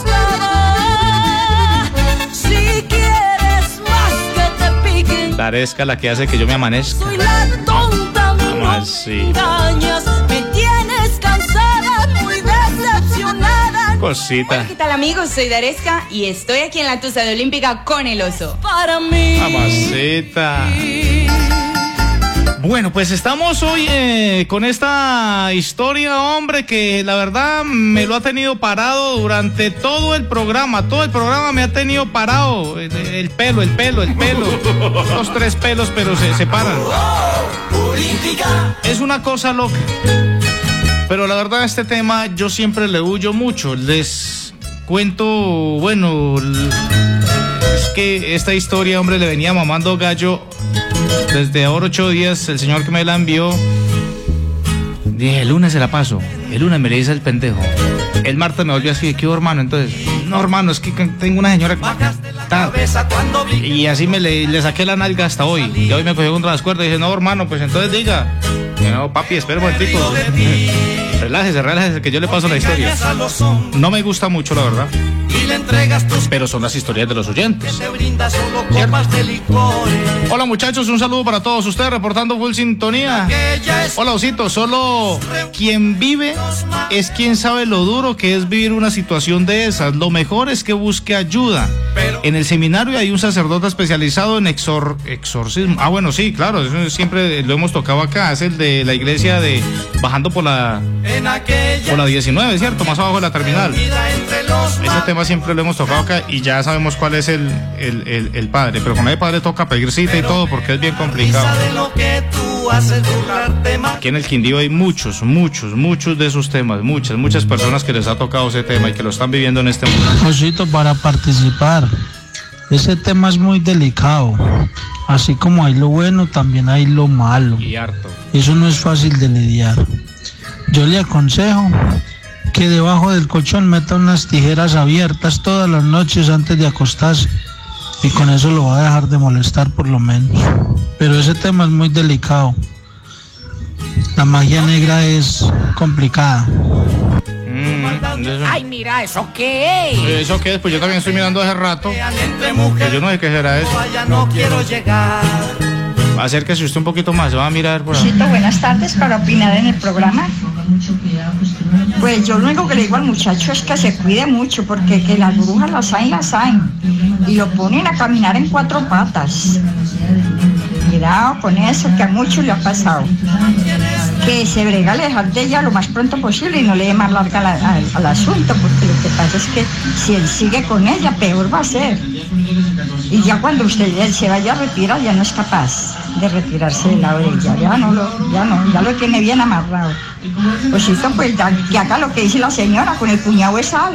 Te piquen Taresca la que hace que yo me amanezca. Soy la tonta, me Mamacita. engañas Me tienes cansada, muy decepcionada Cosita. ¿Qué tal amigos? Soy Daresca y estoy aquí en la Tusa de Olímpica con el oso. Para mí Mamacita. Bueno, pues estamos hoy eh, con esta historia, hombre, que la verdad me lo ha tenido parado durante todo el programa. Todo el programa me ha tenido parado. El, el pelo, el pelo, el pelo. Los tres pelos, pero se separan. Es una cosa loca. Pero la verdad, este tema yo siempre le huyo mucho. Les cuento, bueno, es que esta historia, hombre, le venía mamando gallo desde ahora ocho días. El señor que me la envió. Dije, el lunes se la paso. El lunes me le dice el pendejo. El martes me volvió así, ¿qué hubo, hermano? Entonces, no, hermano, es que tengo una señora. ta- Y así me le, le saqué la nalga hasta hoy. Y hoy me cogió contra las cuerdas y dije, no, hermano, pues entonces diga. No, papi, espera un momentico. Relájese, relájese, que yo le paso la historia. No me gusta mucho, la verdad. Pero son las historias de los oyentes. Hola muchachos, un saludo para todos ustedes reportando full sintonía. Hola Osito, solo quien vive es quien sabe lo duro que es vivir una situación de esas. Lo mejor es que busque ayuda. En el seminario hay un sacerdote especializado en exor exorcismo. Ah, bueno, sí, claro, eso siempre lo hemos tocado acá. Es el de la iglesia de bajando por la por la 19, ¿cierto? Más abajo de la terminal. Ese tema siempre lo hemos tocado acá y ya sabemos cuál es el, el, el- el padre. Pero con el padre toca pedir cita y todo porque es bien complicado. Aquí en el Quindío hay muchos, muchos, muchos de esos temas. Muchas, muchas personas que les ha tocado ese tema y que lo están viviendo en este momento. Osito, para participar. Ese tema es muy delicado. Así como hay lo bueno, también hay lo malo. Y harto. Eso no es fácil de lidiar. Yo le aconsejo que debajo del colchón meta unas tijeras abiertas todas las noches antes de acostarse. Y con eso lo va a dejar de molestar por lo menos. Pero ese tema es muy delicado. La magia negra es complicada. Ay, mira, ¿eso qué es? ¿Eso qué es? Pues yo también estoy mirando hace rato. Mujeres yo no sé qué será eso. allá no quiero llegar. Acérquese usted un poquito más, se va a mirar por ahí. Chito, buenas tardes para opinar en el programa. Pues yo lo único que le digo al muchacho es que se cuide mucho porque que las brujas las hay, las hay. Y lo ponen a caminar en cuatro patas. Cuidado con eso, que a muchos le ha pasado. Que se brega alejar de ella lo más pronto posible y no le dé más larga la- al, asunto, porque lo que pasa es que si él sigue con ella, peor va a ser. Y ya cuando usted ya se vaya a retirar, ya no es capaz de retirarse de ella. Ya no lo, ya no, ya lo tiene bien amarrado. Pues esto, pues que haga lo que dice la señora con el puñado de sal.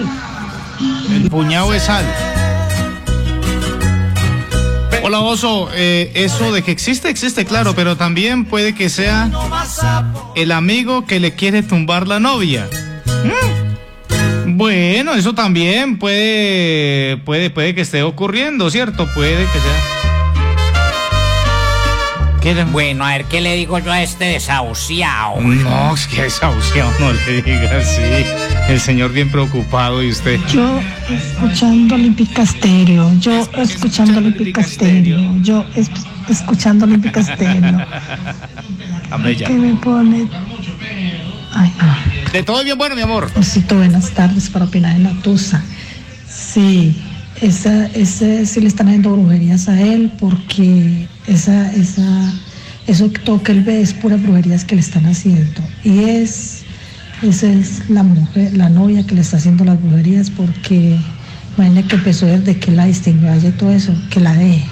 El puñado de sal. Hola Oso, eh, eso de que existe, existe, claro, pero también puede que sea el amigo que le quiere tumbar la novia. Mm. Bueno, eso también puede, puede, puede que esté ocurriendo, ¿cierto? Puede que sea. Bueno, a ver qué le digo yo a este desahuciado. No, es que desahuciado, no le diga así. El señor bien preocupado y usted. Yo escuchando Olímpica Estéreo, yo escuchando Olímpica Estéreo, yo es- escuchando Olímpica Estéreo, que me pone Ay, De todo bien bueno, mi amor. Osito, buenas tardes para opinar en la Tusa. Sí, esa, ese sí le están haciendo brujerías a él porque esa, esa, eso que él ve es puras brujerías que le están haciendo. Y es, esa es la mujer, la novia que le está haciendo las brujerías porque imagínate que empezó desde que la distinguió y todo eso, que la deje.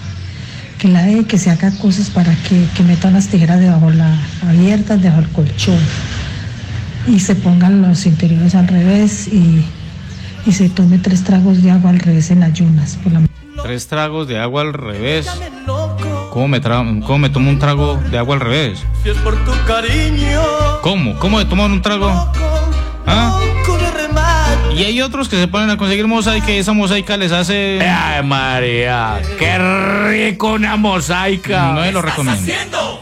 Que la deje, que se haga cosas para que, que meta unas tijeras debajo la abiertas, debajo el colchón y se pongan los interiores al revés y, y se tome tres tragos de agua al revés en ayunas. Por la... Tres tragos de agua al revés. ¿Cómo me, tra- cómo me tomo un trago de agua al revés? Si es por tu cariño, ¿Cómo? ¿Cómo me toman un trago? ¿Ah? Y hay otros que se ponen a conseguir mosaica y esa mosaica les hace... Ay, María, qué rico una mosaica. No me lo recomiendo.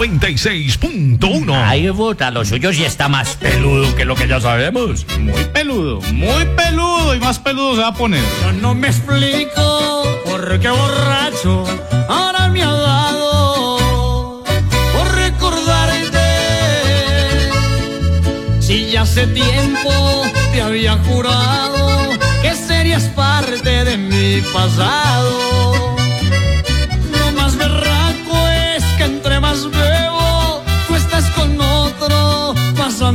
96.1. Ay, bota, lo suyo sí está más peludo que lo que ya sabemos. Muy peludo, muy peludo y más peludo se va a poner. Yo no me explico por qué borracho ahora me ha dado por recordarte. Si ya hace tiempo te había jurado que serías parte de mi pasado.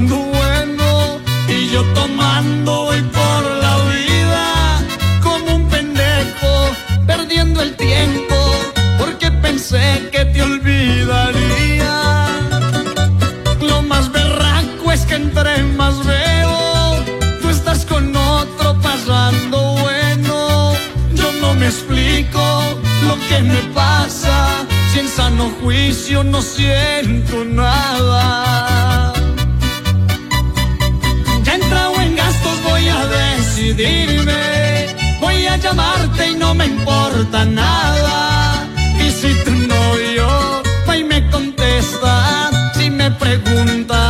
Bueno, y yo tomando voy por la vida como un pendejo, perdiendo el tiempo, porque pensé que te olvidaría. Lo más berraco es que entre más veo, tú estás con otro pasando bueno. Yo no me explico lo que me pasa, si en sano juicio no siento nada. Decidirme, voy a llamarte y no me importa nada. Y si tu novio va y me contesta, si me pregunta,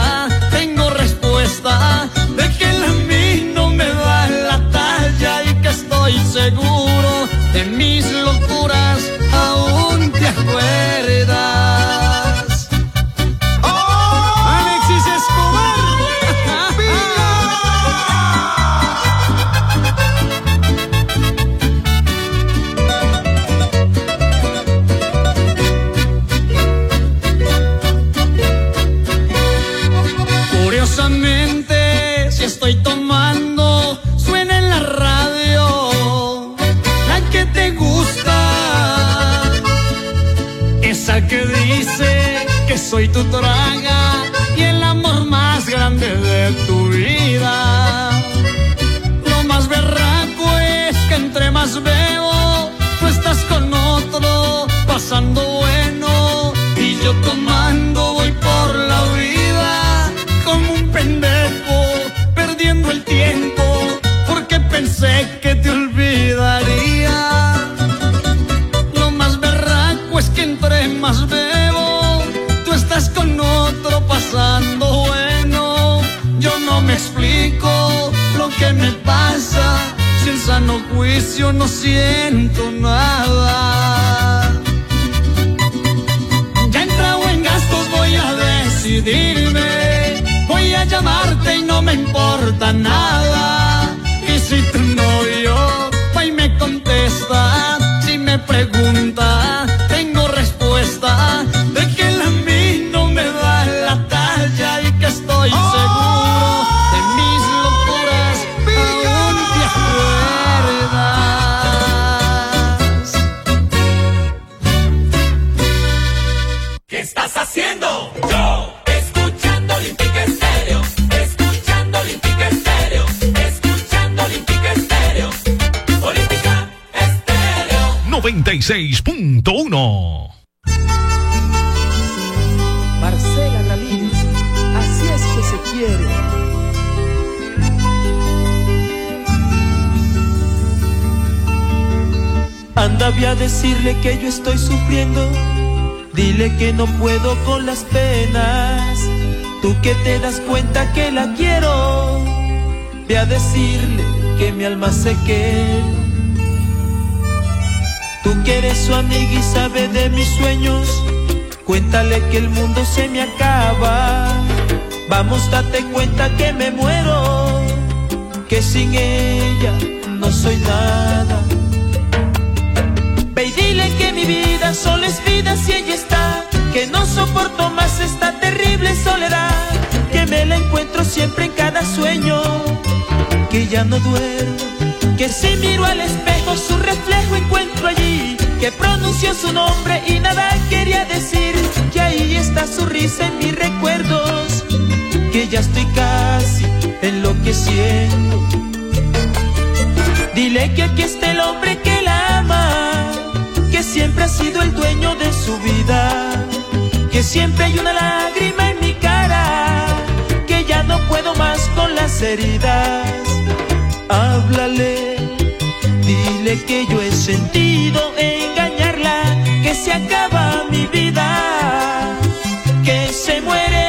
su amiga y sabe de mis sueños, cuéntale que el mundo se me acaba. Vamos, date cuenta que me muero, que sin ella no soy nada. Ve y dile que mi vida solo es vida si ella está, que no soporto más esta terrible soledad, que me la encuentro siempre en cada sueño, que ya no duermo, que si miro al espejo su reflejo encuentro allí, que pronunció su nombre y nada quería decir, que ahí está su risa en mis recuerdos, que ya estoy casi enloqueciendo. Dile que aquí está el hombre que la ama, que siempre ha sido el dueño de su vida, que siempre hay una lágrima en mi cara, que ya no puedo más con las heridas. Háblale, dile que yo sentido engañarla, que se acaba mi vida, que se muere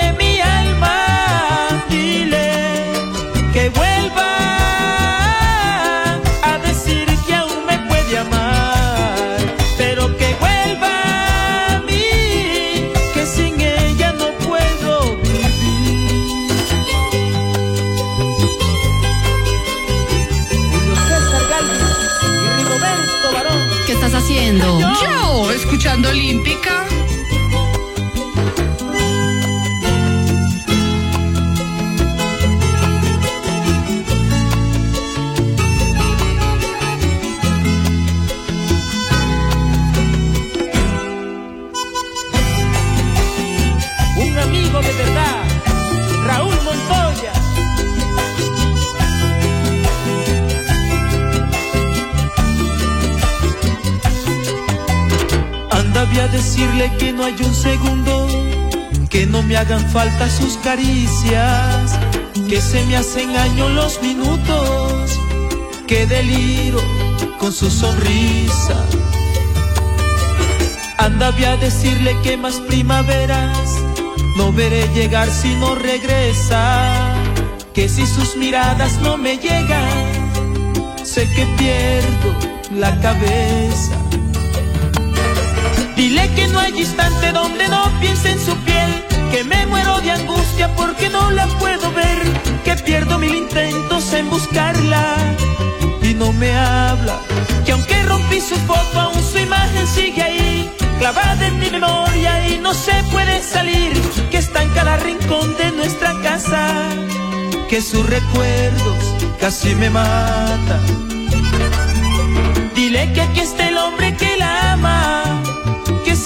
escuchando Olímpica. Decirle que no hay un segundo, que no me hagan falta sus caricias, que se me hacen años los minutos, que deliro con su sonrisa. Anda, voy a decirle que más primaveras no veré llegar si no regresa, que si sus miradas no me llegan, sé que pierdo la cabeza. Dile que no hay instante donde no piense en su piel, que me muero de angustia porque no la puedo ver, que pierdo mil intentos en buscarla y no me habla, que aunque rompí su foto aún su imagen sigue ahí, clavada en mi memoria y no se puede salir, que está en cada rincón de nuestra casa, que sus recuerdos casi me matan. Dile que aquí está el hombre que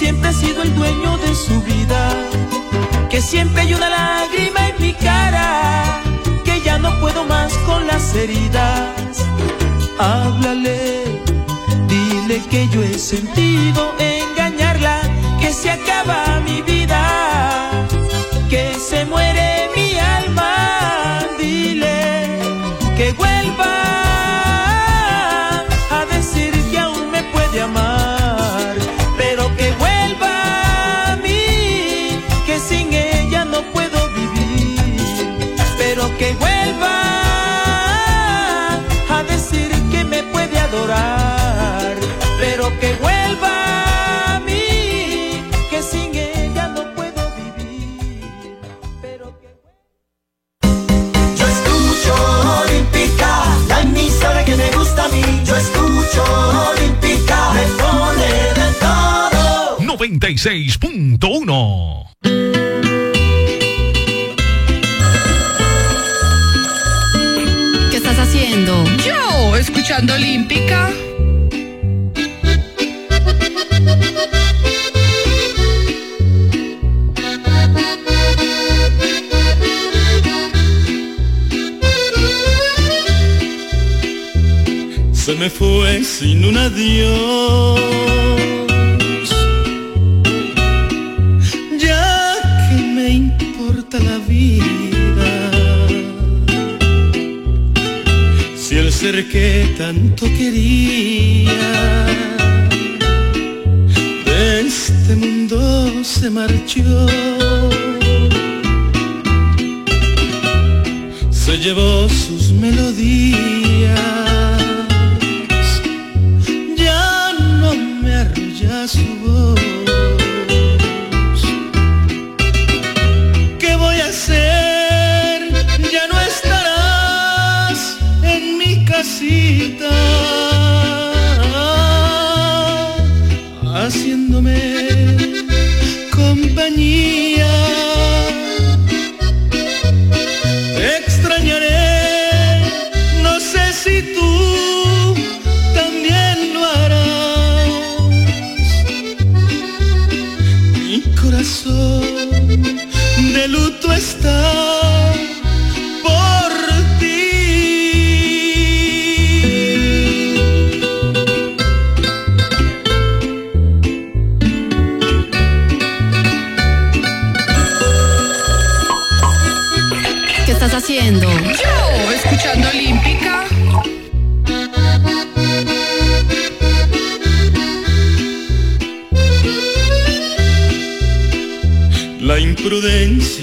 siempre ha sido el dueño de su vida, que siempre hay una lágrima en mi cara, que ya no puedo más con las heridas. Háblale, dile que yo he sentido engañarla, que se acaba que vuelva a mí, que sin ella no puedo vivir, pero que Yo escucho Olímpica, la emisora que me gusta a mí. Yo escucho Olímpica, me pone de todo. 96.1 ¿Qué estás haciendo? Yo, escuchando Olímpica. Me fue sin un adiós. Ya que me importa la vida, si el ser que tanto quería de este mundo se marchó. Se llevó sus melodías haciéndome imprudencia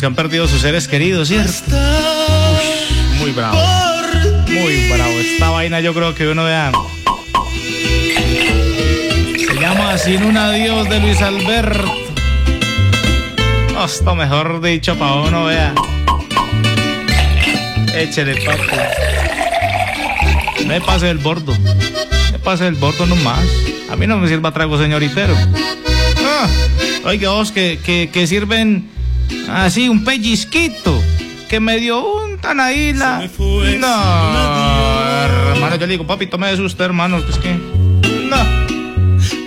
los que han perdido sus seres queridos, ¿cierto? Muy bravo. Muy bravo. Esta vaina yo creo que uno vea. Se llama Sin un adiós de Luis Alberto. Hasta mejor dicho para uno vea. Échele papi. Me pase el bordo. Me pase el bordo nomás. A mí no me sirva trago señoritero. Ah, oiga vos que, que, que sirven así un pellizquito. Que me dio un tanaíla. No, hermano, yo le digo, papi, tome de usted, hermano, que es que. No.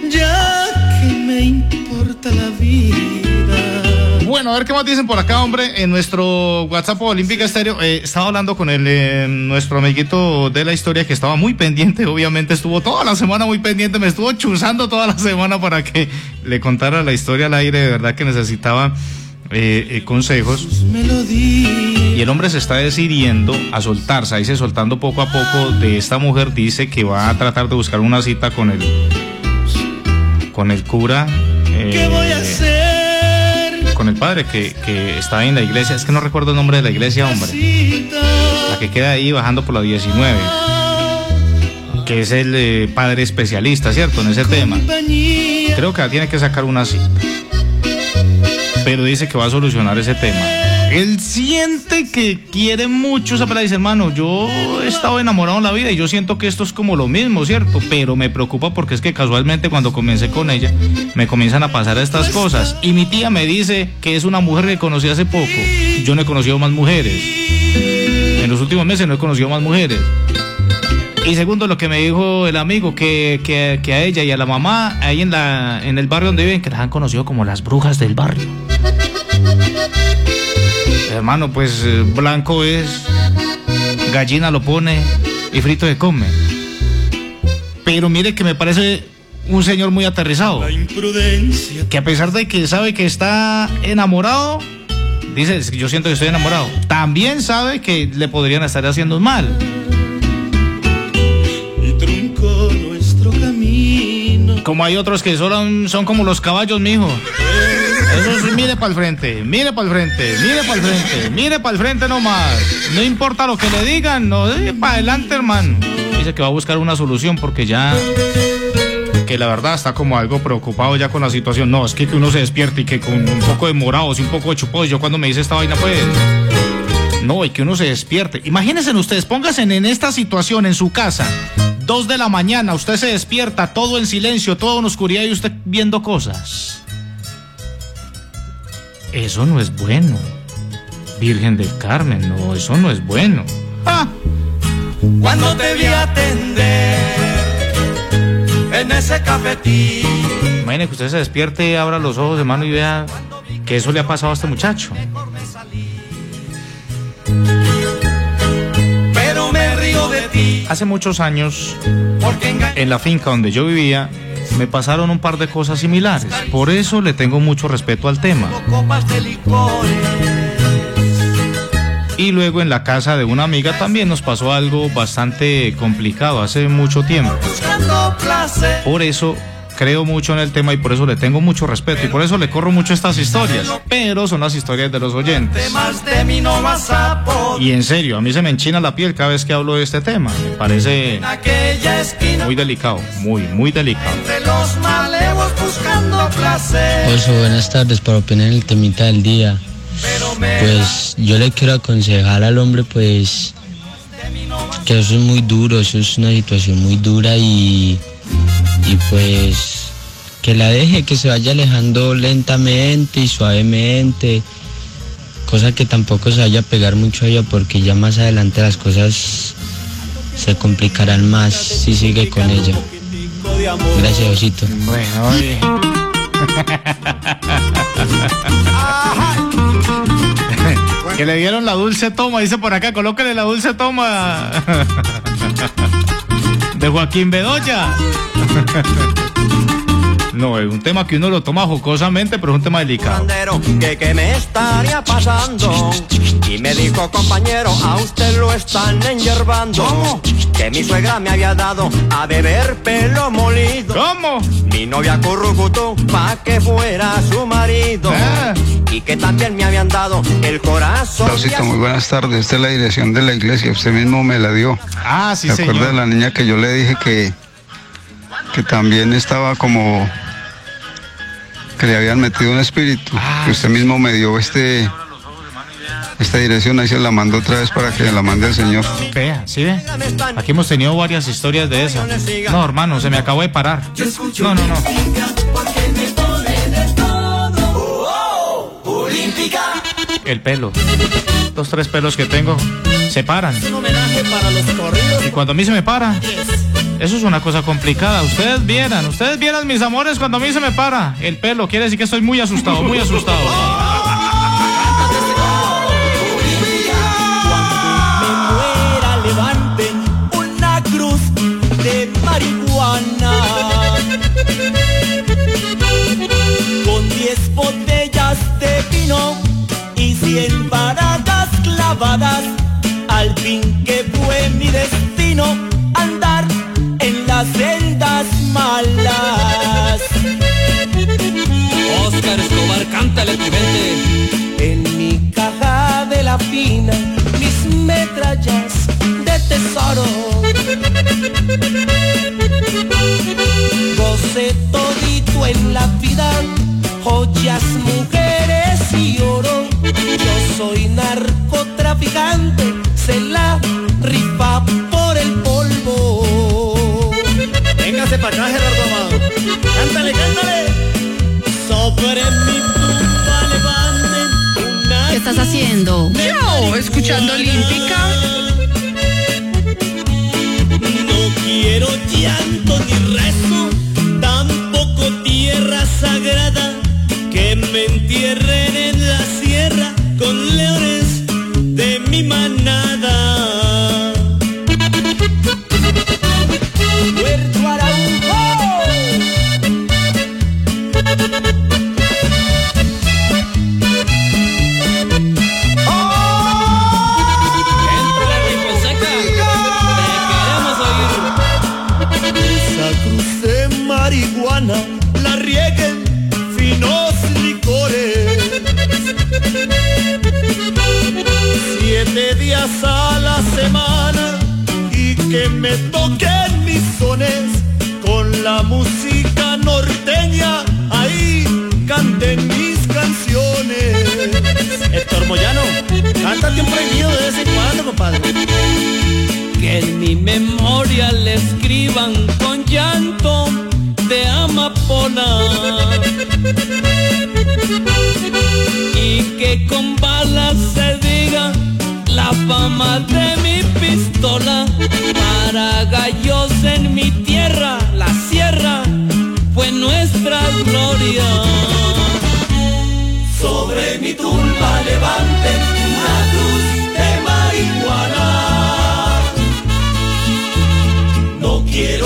Ya que me importa la vida. Bueno, a ver qué más dicen por acá, hombre. En nuestro WhatsApp Olímpica Estéreo, eh, estaba hablando con el, eh, nuestro amiguito de la historia que estaba muy pendiente, obviamente estuvo toda la semana muy pendiente, me estuvo chuzando toda la semana para que le contara la historia al aire, de verdad que necesitaba eh, eh, consejos. Y el hombre se está decidiendo a soltarse, ahí se soltando poco a poco de esta mujer, dice que va a tratar de buscar una cita con el, con el cura. eh, ¿Qué voy a hacer? con el padre que, que está en la iglesia, es que no recuerdo el nombre de la iglesia, hombre. La que queda ahí bajando por la 19. Que es el eh, padre especialista, ¿cierto? En ese tema. Creo que tiene que sacar una cita. Pero dice que va a solucionar ese tema. Él siente que quiere mucho esa pelada. Dice, hermano, yo he estado enamorado en la vida y yo siento que esto es como lo mismo, ¿cierto? Pero me preocupa porque es que casualmente cuando comencé con ella me comienzan a pasar estas cosas. Y mi tía me dice que es una mujer que conocí hace poco. Yo no he conocido más mujeres. En los últimos meses no he conocido más mujeres. Y segundo, lo que me dijo el amigo, que, que- que a ella y a la mamá, ahí en, la, en el barrio donde viven, que las han conocido como las brujas del barrio. Hermano, pues eh, blanco es, gallina lo pone y frito se come. Pero mire que me parece un señor muy aterrizado. Imprudencia. Que a pesar de que sabe que está enamorado, dice, "Es que yo siento que estoy enamorado. También sabe que le podrían estar haciendo mal. Y truncó nuestro camino. Como hay otros que son, son como los caballos, mijo. Eso sí, mire para el frente, mire para el frente, mire para el frente, mire para el frente nomás. No importa lo que le digan, no, para adelante, hermano. Dice que va a buscar una solución porque ya. Que la verdad está como algo preocupado ya con la situación. No, es que, que uno se despierte y que con un poco de morados y un poco de chupados. Yo cuando me dice esta vaina, pues. No, y que uno se despierte. Imagínense ustedes, pónganse en esta situación en su casa. 2 de la mañana, usted se despierta, todo en silencio, todo en oscuridad y usted viendo cosas. Eso no es bueno. Virgen del Carmen, no, eso no es bueno. Ah, Cuando te vi atender en ese cafetín. imagine que usted se despierte, abra los ojos, hermano, y vea que eso le ha pasado a este muchacho. Pero me río de ti. Hace muchos años, en la finca donde yo vivía, me pasaron un par de cosas similares. Por eso le tengo mucho respeto al tema. Y luego en la casa de una amiga también nos pasó algo bastante complicado hace mucho tiempo. Por eso creo mucho en el tema y por eso le tengo mucho respeto y por eso le corro mucho estas historias. Pero son las historias de los oyentes. Y en serio, a mí se me enchina la piel cada vez que hablo de este tema. Me parece muy delicado, muy, muy delicado. de los malevos buscando placer. Oso, buenas tardes para opinar en el temita del día. Pues yo le quiero aconsejar al hombre pues que eso es muy duro, eso es una situación muy dura y, y pues que la deje, que se vaya alejando lentamente y suavemente, cosa que tampoco se vaya a pegar mucho a ella porque ya más adelante las cosas se complicarán más si sigue con ella. Gracias, Osito. Bueno, oye. que le dieron la dulce toma, dice por acá, colóquele la dulce toma de Joaquín Bedoya. No, es un tema que uno lo toma jocosamente, pero es un tema delicado. Bandero, que qué me estaría pasando. Y me dijo, compañero, a usted lo están enyerbando. Que mi suegra me había dado a beber pelo molido. ¿Cómo? Mi novia currucutú pa' que fuera su marido. Ah. Y que también me habían dado el corazón. Rosito, muy buenas tardes. Esta es la dirección de la iglesia. Usted mismo me la dio. Ah, sí, ¿Se acuerda de la niña que yo le dije que, que también estaba como que le habían metido un espíritu? Ah, que usted mismo me dio este esta dirección. Ahí se la mando otra vez para que la mande el Señor. Vea, ¿sí ve? Aquí hemos tenido varias historias de esas. No, hermano, se me acabó de parar. No, no, no. El pelo. Los tres pelos que tengo se paran. Un homenaje para los corridos. Y cuando a mí se me para, eso es una cosa complicada. Ustedes vieran, ustedes vieran mis amores cuando a mí se me para el pelo. Quiere decir que estoy muy asustado, muy asustado.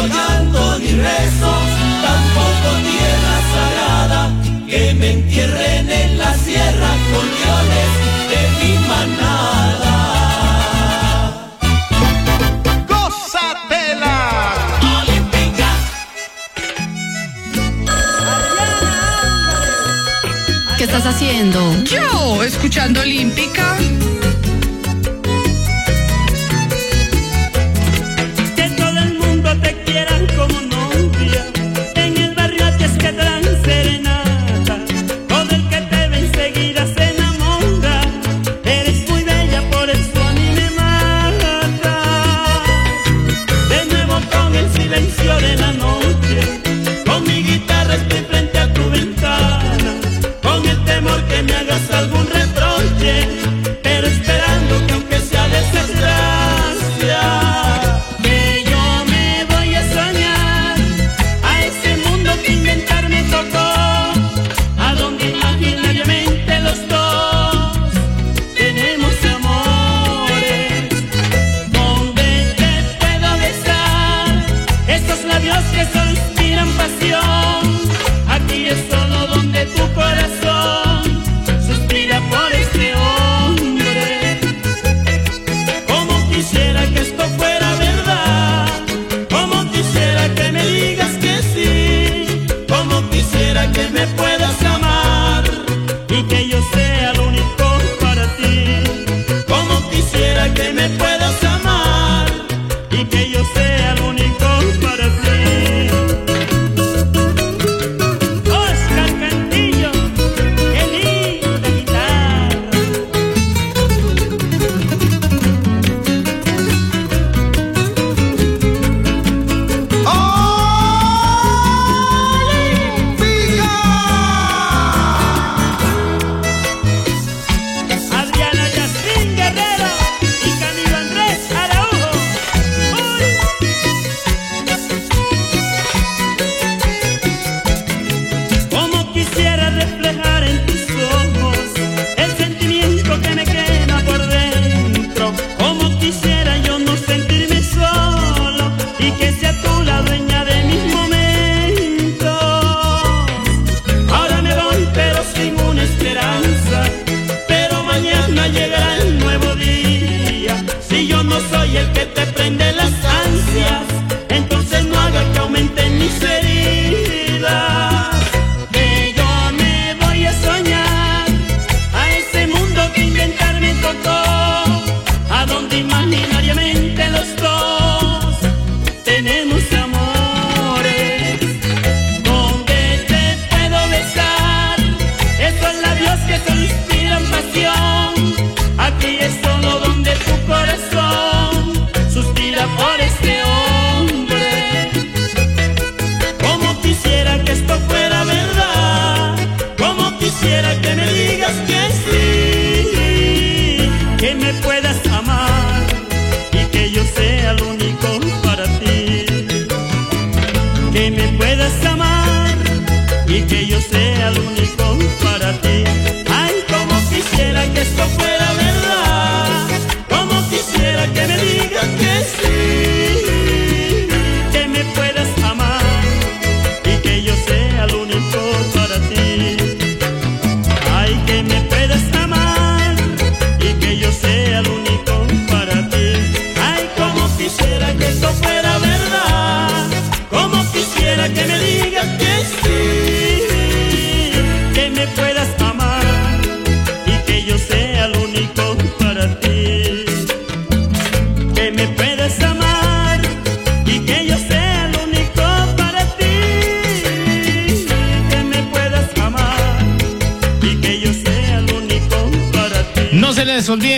llanto ni rezos, tampoco tierra sagrada, que me entierren en la sierra con leones de mi manada. ¡Gózatela! ¡Olímpica! ¿Qué estás haciendo? Yo, escuchando Olímpica.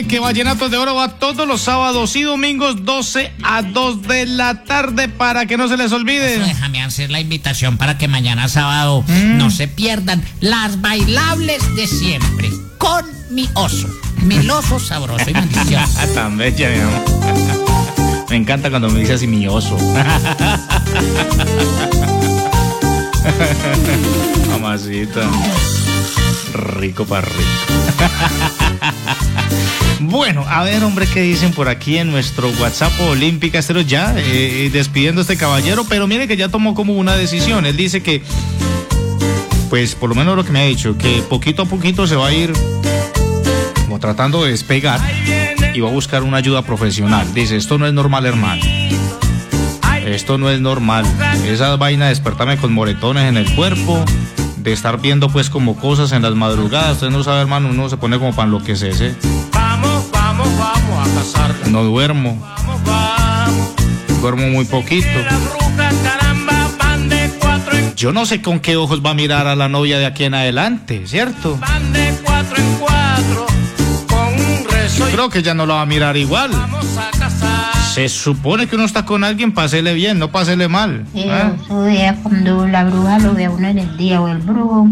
Que Vallenatos de Oro va todos los sábados y domingos 12 a 2 de la tarde para que no se les olvide. Eso, déjame hacer la invitación para que mañana sábado Mm. no se pierdan las bailables de siempre con mi oso. Meloso, sabroso y delicioso. Tan bella, mi amor. Me encanta cuando me dice así mi oso. Mamacita. Rico para rico. Bueno, a ver, hombre, ¿qué dicen por aquí en nuestro WhatsApp Olímpica Estero? Ya eh, despidiendo a este caballero, pero mire que ya tomó como una decisión. Él dice que, pues por lo menos lo que me ha dicho, que poquito a poquito se va a ir como tratando de despegar y va a buscar una ayuda profesional. Dice, esto no es normal, hermano. Esto no es normal. Esa vaina de despertarme con moretones en el cuerpo, de estar viendo pues como cosas en las madrugadas. Usted no sabe, hermano, uno se pone como para enloquecerse. Vamos, vamos, vamos a casarla. No duermo. Duermo muy poquito. Yo no sé con qué ojos va a mirar a la novia de aquí en adelante, ¿cierto? van de cuatro en cuatro. Con un rezo y Creo que ya no la va a mirar igual. vamos a casar. Se supone que uno está con alguien, pásele bien, no pásele mal. ¿ah? Eso es cuando la bruja lo ve a uno en el día o el brujo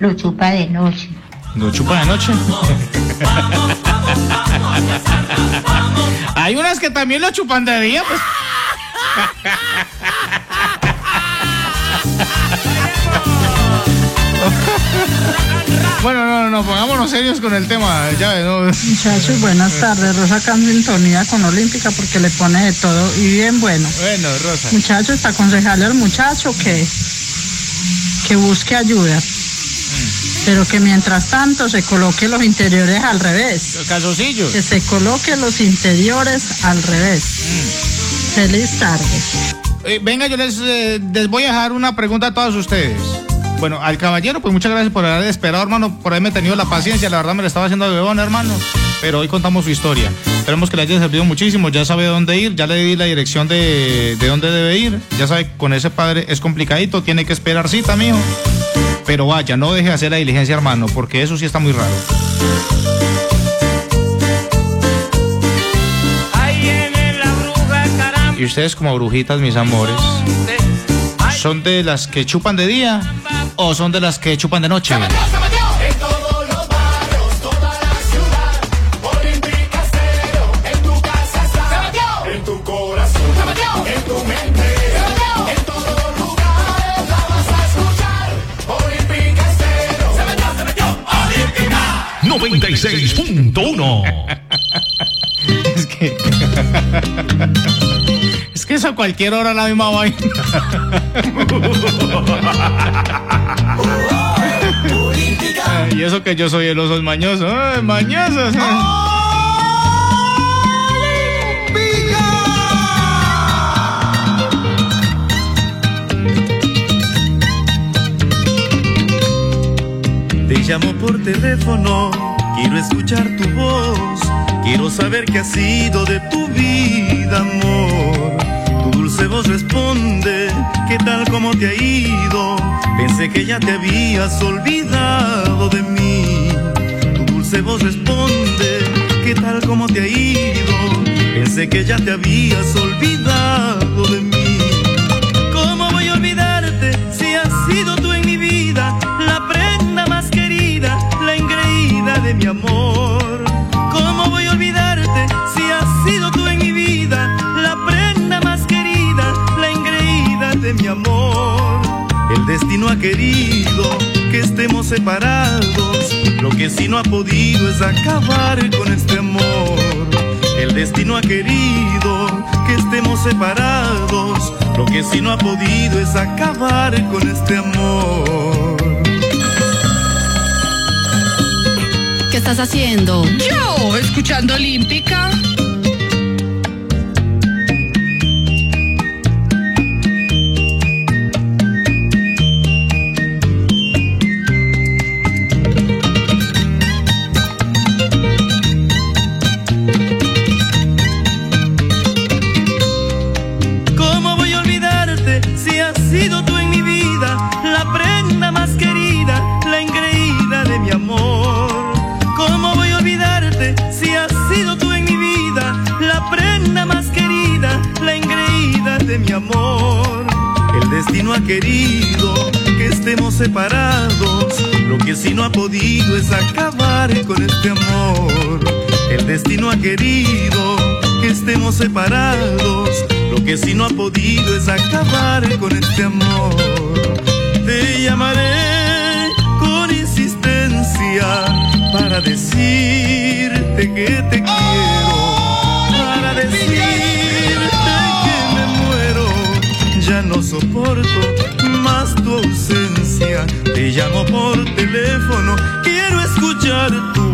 lo chupa de noche. ¿Lo chupa de noche? Hay unas que también lo chupan de día, pues. Bueno, no, no, no, pongámonos serios con el tema. Ya, no. Muchachos, buenas tardes. Rosa en sintonía con Olímpica porque le pone de todo y bien bueno. Bueno, Rosa. Muchachos, está aconsejarle al muchacho que, que busque ayuda. Pero que mientras tanto se coloque los interiores al revés. Los calzoncillos. Que se coloque los interiores al revés. Feliz tarde. Eh, venga, yo les, eh, les voy a dejar una pregunta a todos ustedes. Bueno, al caballero, pues muchas gracias por haber esperado, hermano, por haberme tenido la paciencia. La verdad me la estaba haciendo de bebón, hermano. Pero hoy contamos su historia. Esperemos que le haya servido muchísimo. Ya sabe dónde ir, ya le di la dirección de, de dónde debe ir. Ya sabe, con ese padre es complicadito, tiene que esperar cita, mijo. Pero vaya, no deje de hacer la diligencia, hermano, porque eso sí está muy raro. Y ustedes como brujitas, mis amores, ¿son de las que chupan de día o son de las que chupan de noche? 96.1. Es que. es que eso a cualquier hora la misma vaina. y eso que yo soy el oso mañoso. ¡Ay, mañosos! Te llamo por teléfono, quiero escuchar tu voz, quiero saber qué ha sido de tu vida, amor. Tu dulce voz responde, ¿qué tal como te ha ido? Pensé que ya te habías olvidado de mí. Tu dulce voz responde, ¿qué tal como te ha ido? Pensé que ya te habías olvidado de mí. De mi amor? ¿Cómo voy a olvidarte si has sido tú en mi vida la prenda más querida, la engreída de mi amor? El destino ha querido que estemos separados, lo que sí no ha podido es acabar con este amor. El destino ha querido que estemos separados. Lo que sí no ha podido es acabar con este amor. Estás haciendo? Yo, escuchando Olímpica. separados. Lo que sí no ha podido es acabar con este amor. El destino ha querido que estemos separados. Lo que sí no ha podido es acabar con este amor. Te llamaré con insistencia para decirte que te quiero. Para decirte que me muero. Ya no soporto distancia, te llamo por teléfono, quiero escuchar tu